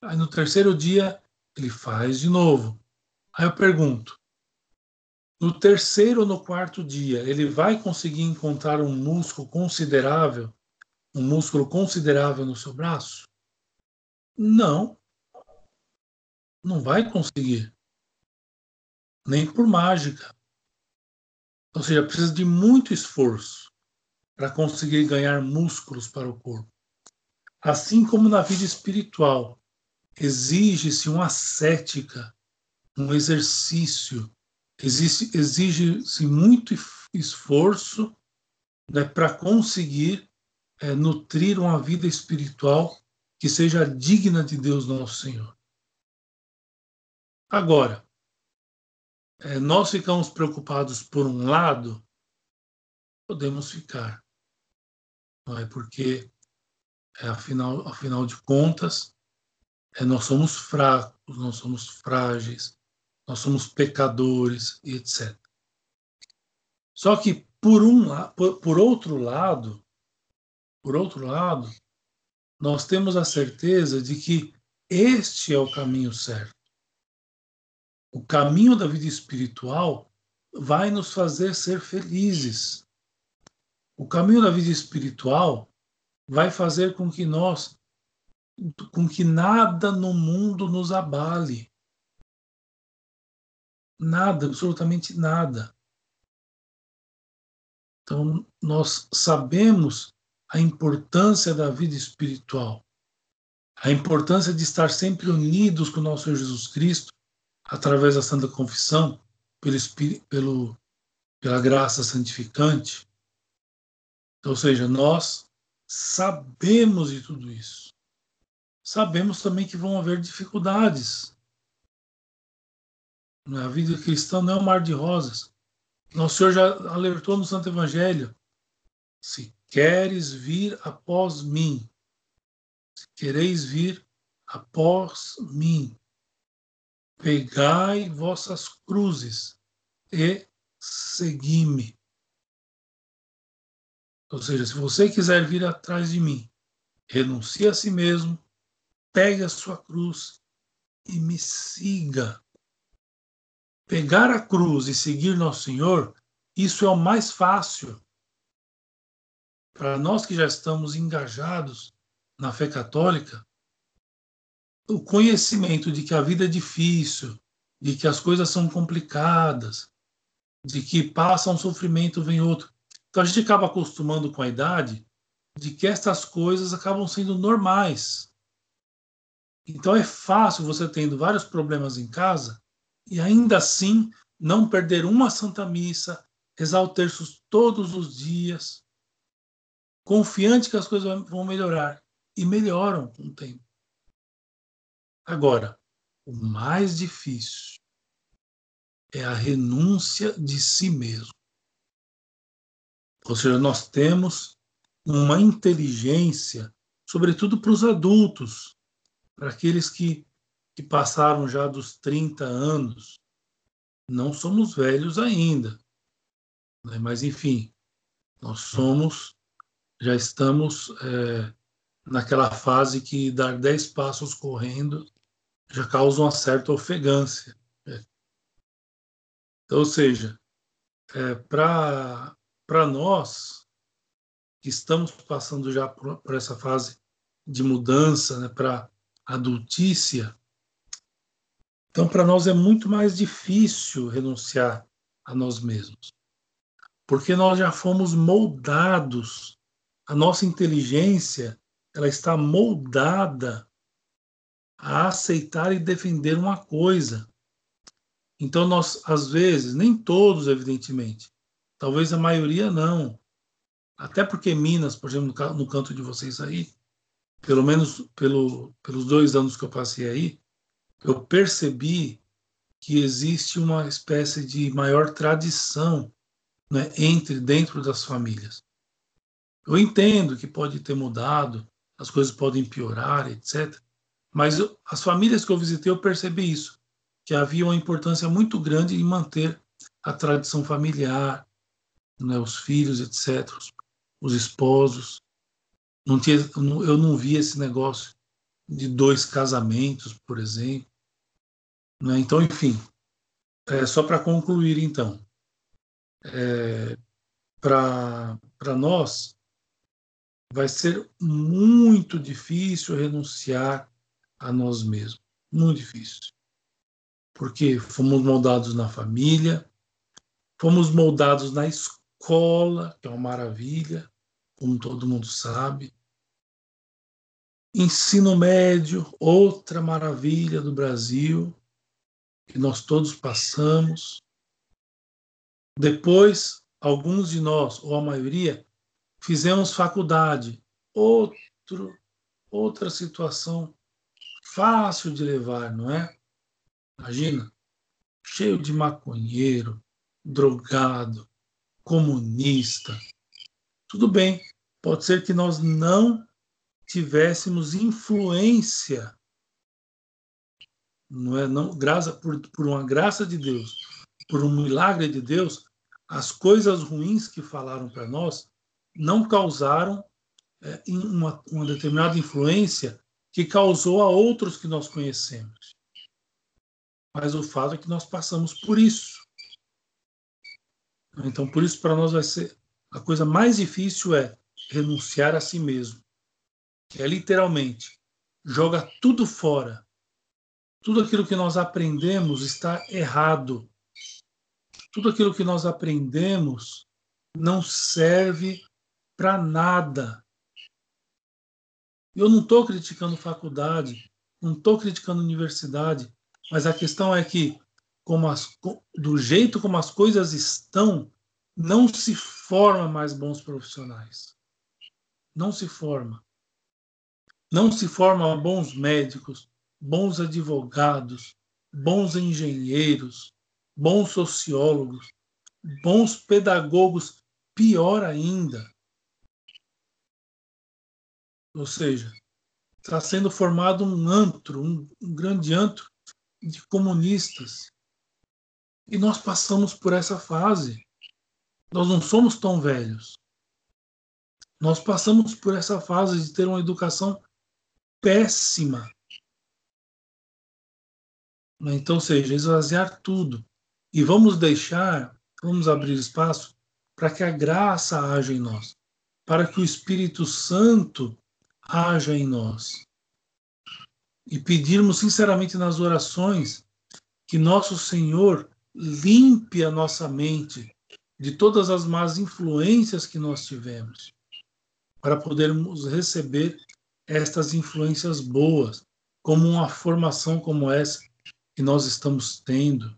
Aí no terceiro dia ele faz de novo. Aí eu pergunto: no terceiro ou no quarto dia ele vai conseguir encontrar um músculo considerável, um músculo considerável no seu braço? Não. Não vai conseguir. Nem por mágica. Ou seja, precisa de muito esforço para conseguir ganhar músculos para o corpo. Assim como na vida espiritual, exige-se uma ascética, um exercício, exige-se muito esforço né, para conseguir é, nutrir uma vida espiritual que seja digna de Deus nosso Senhor. Agora, é, nós ficamos preocupados por um lado, podemos ficar não é? Porque é, afinal, afinal de contas, é, nós somos fracos, nós somos frágeis, nós somos pecadores e etc. Só que por um por, por outro lado, por outro lado, nós temos a certeza de que este é o caminho certo. O caminho da vida espiritual vai nos fazer ser felizes. O caminho da vida espiritual vai fazer com que nós, com que nada no mundo nos abale. Nada, absolutamente nada. Então, nós sabemos a importância da vida espiritual, a importância de estar sempre unidos com o nosso Jesus Cristo, através da Santa Confissão, pelo, pelo, pela graça santificante, ou seja, nós sabemos de tudo isso. Sabemos também que vão haver dificuldades. A vida cristã não é um mar de rosas. Nosso Senhor já alertou no Santo Evangelho: se queres vir após mim, se quereis vir após mim, pegai vossas cruzes e segui-me. Ou seja, se você quiser vir atrás de mim, renuncie a si mesmo, pegue a sua cruz e me siga. pegar a cruz e seguir Nosso Senhor, isso é o mais fácil. Para nós que já estamos engajados na fé católica, o conhecimento de que a vida é difícil, de que as coisas são complicadas, de que passa um sofrimento, vem outro. Então a gente acaba acostumando com a idade de que estas coisas acabam sendo normais. Então é fácil você tendo vários problemas em casa e ainda assim não perder uma Santa Missa, rezar o terço todos os dias, confiante que as coisas vão melhorar. E melhoram com o tempo. Agora, o mais difícil é a renúncia de si mesmo. Ou seja, nós temos uma inteligência, sobretudo para os adultos, para aqueles que, que passaram já dos 30 anos. Não somos velhos ainda, né? mas enfim, nós somos, já estamos é, naquela fase que dar 10 passos correndo já causa uma certa ofegância. Né? Então, ou seja, é, para nós que estamos passando já por, por essa fase de mudança né, para adultícia, então para nós é muito mais difícil renunciar a nós mesmos, porque nós já fomos moldados, a nossa inteligência ela está moldada a aceitar e defender uma coisa. Então nós, às vezes, nem todos, evidentemente, talvez a maioria não, até porque Minas, por exemplo, no canto de vocês aí, pelo menos pelo, pelos dois anos que eu passei aí, eu percebi que existe uma espécie de maior tradição né, entre dentro das famílias. Eu entendo que pode ter mudado, as coisas podem piorar, etc. Mas eu, as famílias que eu visitei, eu percebi isso, que havia uma importância muito grande em manter a tradição familiar, né, os filhos, etc., os esposos. Não tinha, eu não via esse negócio de dois casamentos, por exemplo. Né? Então, enfim, é, só para concluir, então, é, para nós, vai ser muito difícil renunciar a nós mesmos. Muito difícil. Porque fomos moldados na família, fomos moldados na escola, que é uma maravilha, como todo mundo sabe. Ensino médio, outra maravilha do Brasil, que nós todos passamos. Depois, alguns de nós, ou a maioria, Fizemos faculdade, outro, outra situação fácil de levar, não é? Imagina, cheio de maconheiro, drogado, comunista. Tudo bem, pode ser que nós não tivéssemos influência, não é? Não, graça por, por uma graça de Deus, por um milagre de Deus, as coisas ruins que falaram para nós não causaram é, uma, uma determinada influência que causou a outros que nós conhecemos. Mas o fato é que nós passamos por isso. Então, por isso, para nós vai ser a coisa mais difícil é renunciar a si mesmo. É literalmente joga tudo fora. Tudo aquilo que nós aprendemos está errado. Tudo aquilo que nós aprendemos não serve para nada. Eu não estou criticando faculdade, não estou criticando universidade, mas a questão é que, as, do jeito como as coisas estão, não se forma mais bons profissionais. Não se forma. Não se forma bons médicos, bons advogados, bons engenheiros, bons sociólogos, bons pedagogos, pior ainda, ou seja, está sendo formado um antro, um, um grande antro de comunistas. E nós passamos por essa fase. Nós não somos tão velhos. Nós passamos por essa fase de ter uma educação péssima. Então, ou seja, esvaziar tudo. E vamos deixar, vamos abrir espaço para que a graça haja em nós, para que o Espírito Santo haja em nós. E pedirmos sinceramente nas orações que nosso Senhor limpe a nossa mente de todas as más influências que nós tivemos, para podermos receber estas influências boas, como uma formação como essa que nós estamos tendo.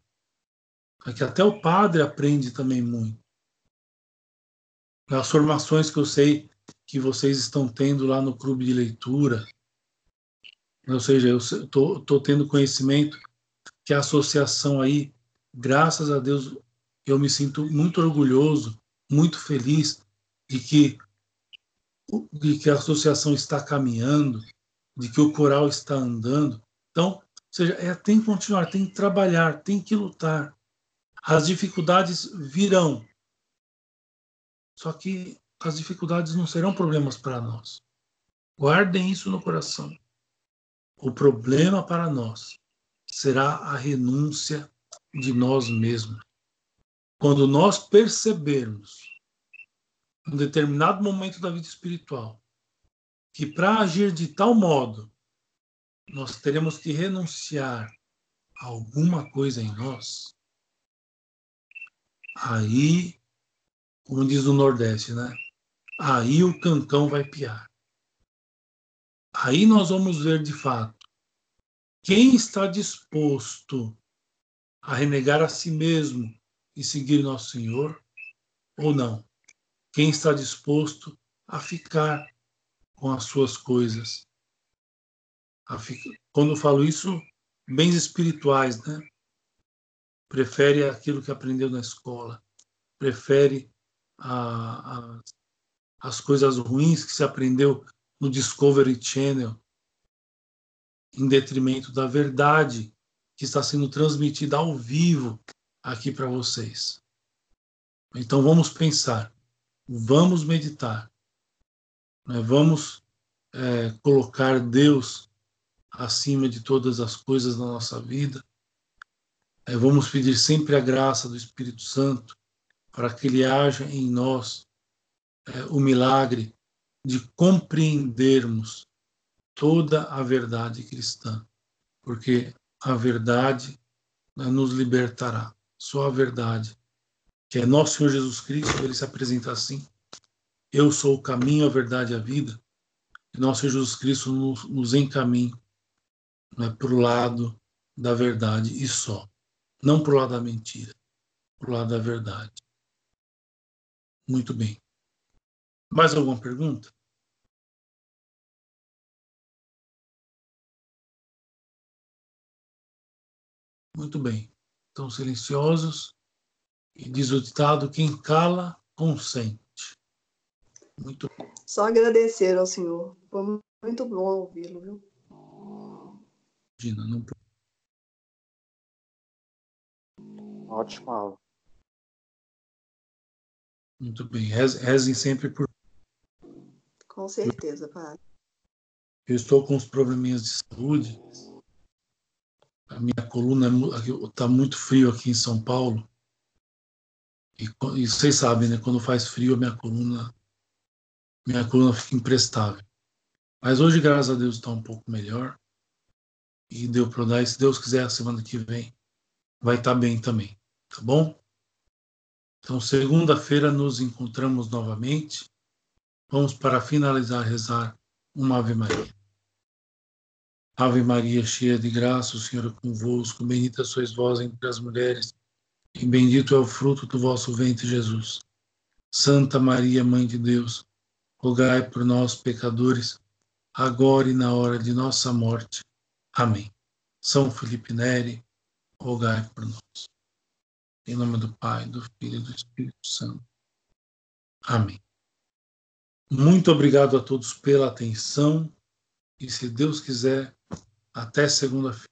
Que até o padre aprende também muito. As formações que eu sei que vocês estão tendo lá no clube de leitura, ou seja, eu estou tendo conhecimento que a associação aí, graças a Deus, eu me sinto muito orgulhoso, muito feliz de que, de que a associação está caminhando, de que o coral está andando. Então, ou seja, é, tem que continuar, tem que trabalhar, tem que lutar. As dificuldades virão. Só que as dificuldades não serão problemas para nós. Guardem isso no coração. O problema para nós será a renúncia de nós mesmos. Quando nós percebermos, em um determinado momento da vida espiritual, que para agir de tal modo, nós teremos que renunciar a alguma coisa em nós, aí, como diz o Nordeste, né? Aí o cancão vai piar. Aí nós vamos ver de fato quem está disposto a renegar a si mesmo e seguir nosso Senhor ou não. Quem está disposto a ficar com as suas coisas. Quando eu falo isso, bens espirituais, né? Prefere aquilo que aprendeu na escola, prefere a, as coisas ruins que se aprendeu no Discovery Channel, em detrimento da verdade que está sendo transmitida ao vivo aqui para vocês. Então vamos pensar, vamos meditar, né? vamos é, colocar Deus acima de todas as coisas na nossa vida. É, vamos pedir sempre a graça do Espírito Santo para que Ele haja em nós é, o milagre de compreendermos toda a verdade cristã, porque a verdade né, nos libertará. Só a verdade, que é nosso Senhor Jesus Cristo, ele se apresenta assim: Eu sou o caminho, a verdade e a vida. E nosso Senhor Jesus Cristo nos, nos encaminha né, para o lado da verdade e só, não para o lado da mentira, para o lado da verdade. Muito bem. Mais alguma pergunta? Muito bem. Estão silenciosos. E diz o ditado: quem cala, consente. Muito bom. Só agradecer ao senhor. Foi muito bom ouvi-lo, viu? Gina, não. Ótima aula. Muito bem. Rezem sempre por. Com certeza, pai. Eu estou com uns probleminhas de saúde. A minha coluna está muito frio aqui em São Paulo. E, e, vocês sabem, né? Quando faz frio, a minha coluna, minha coluna fica imprestável. Mas hoje, graças a Deus, está um pouco melhor. E deu para dar. E se Deus quiser, a semana que vem vai estar tá bem também. Tá bom? Então, segunda-feira nos encontramos novamente. Vamos para finalizar rezar uma Ave Maria. Ave Maria, cheia de graça, o Senhor é convosco, bendita sois vós entre as mulheres, e bendito é o fruto do vosso ventre, Jesus. Santa Maria, Mãe de Deus, rogai por nós, pecadores, agora e na hora de nossa morte. Amém. São Felipe Neri, rogai por nós. Em nome do Pai, do Filho e do Espírito Santo. Amém. Muito obrigado a todos pela atenção e, se Deus quiser, até segunda-feira.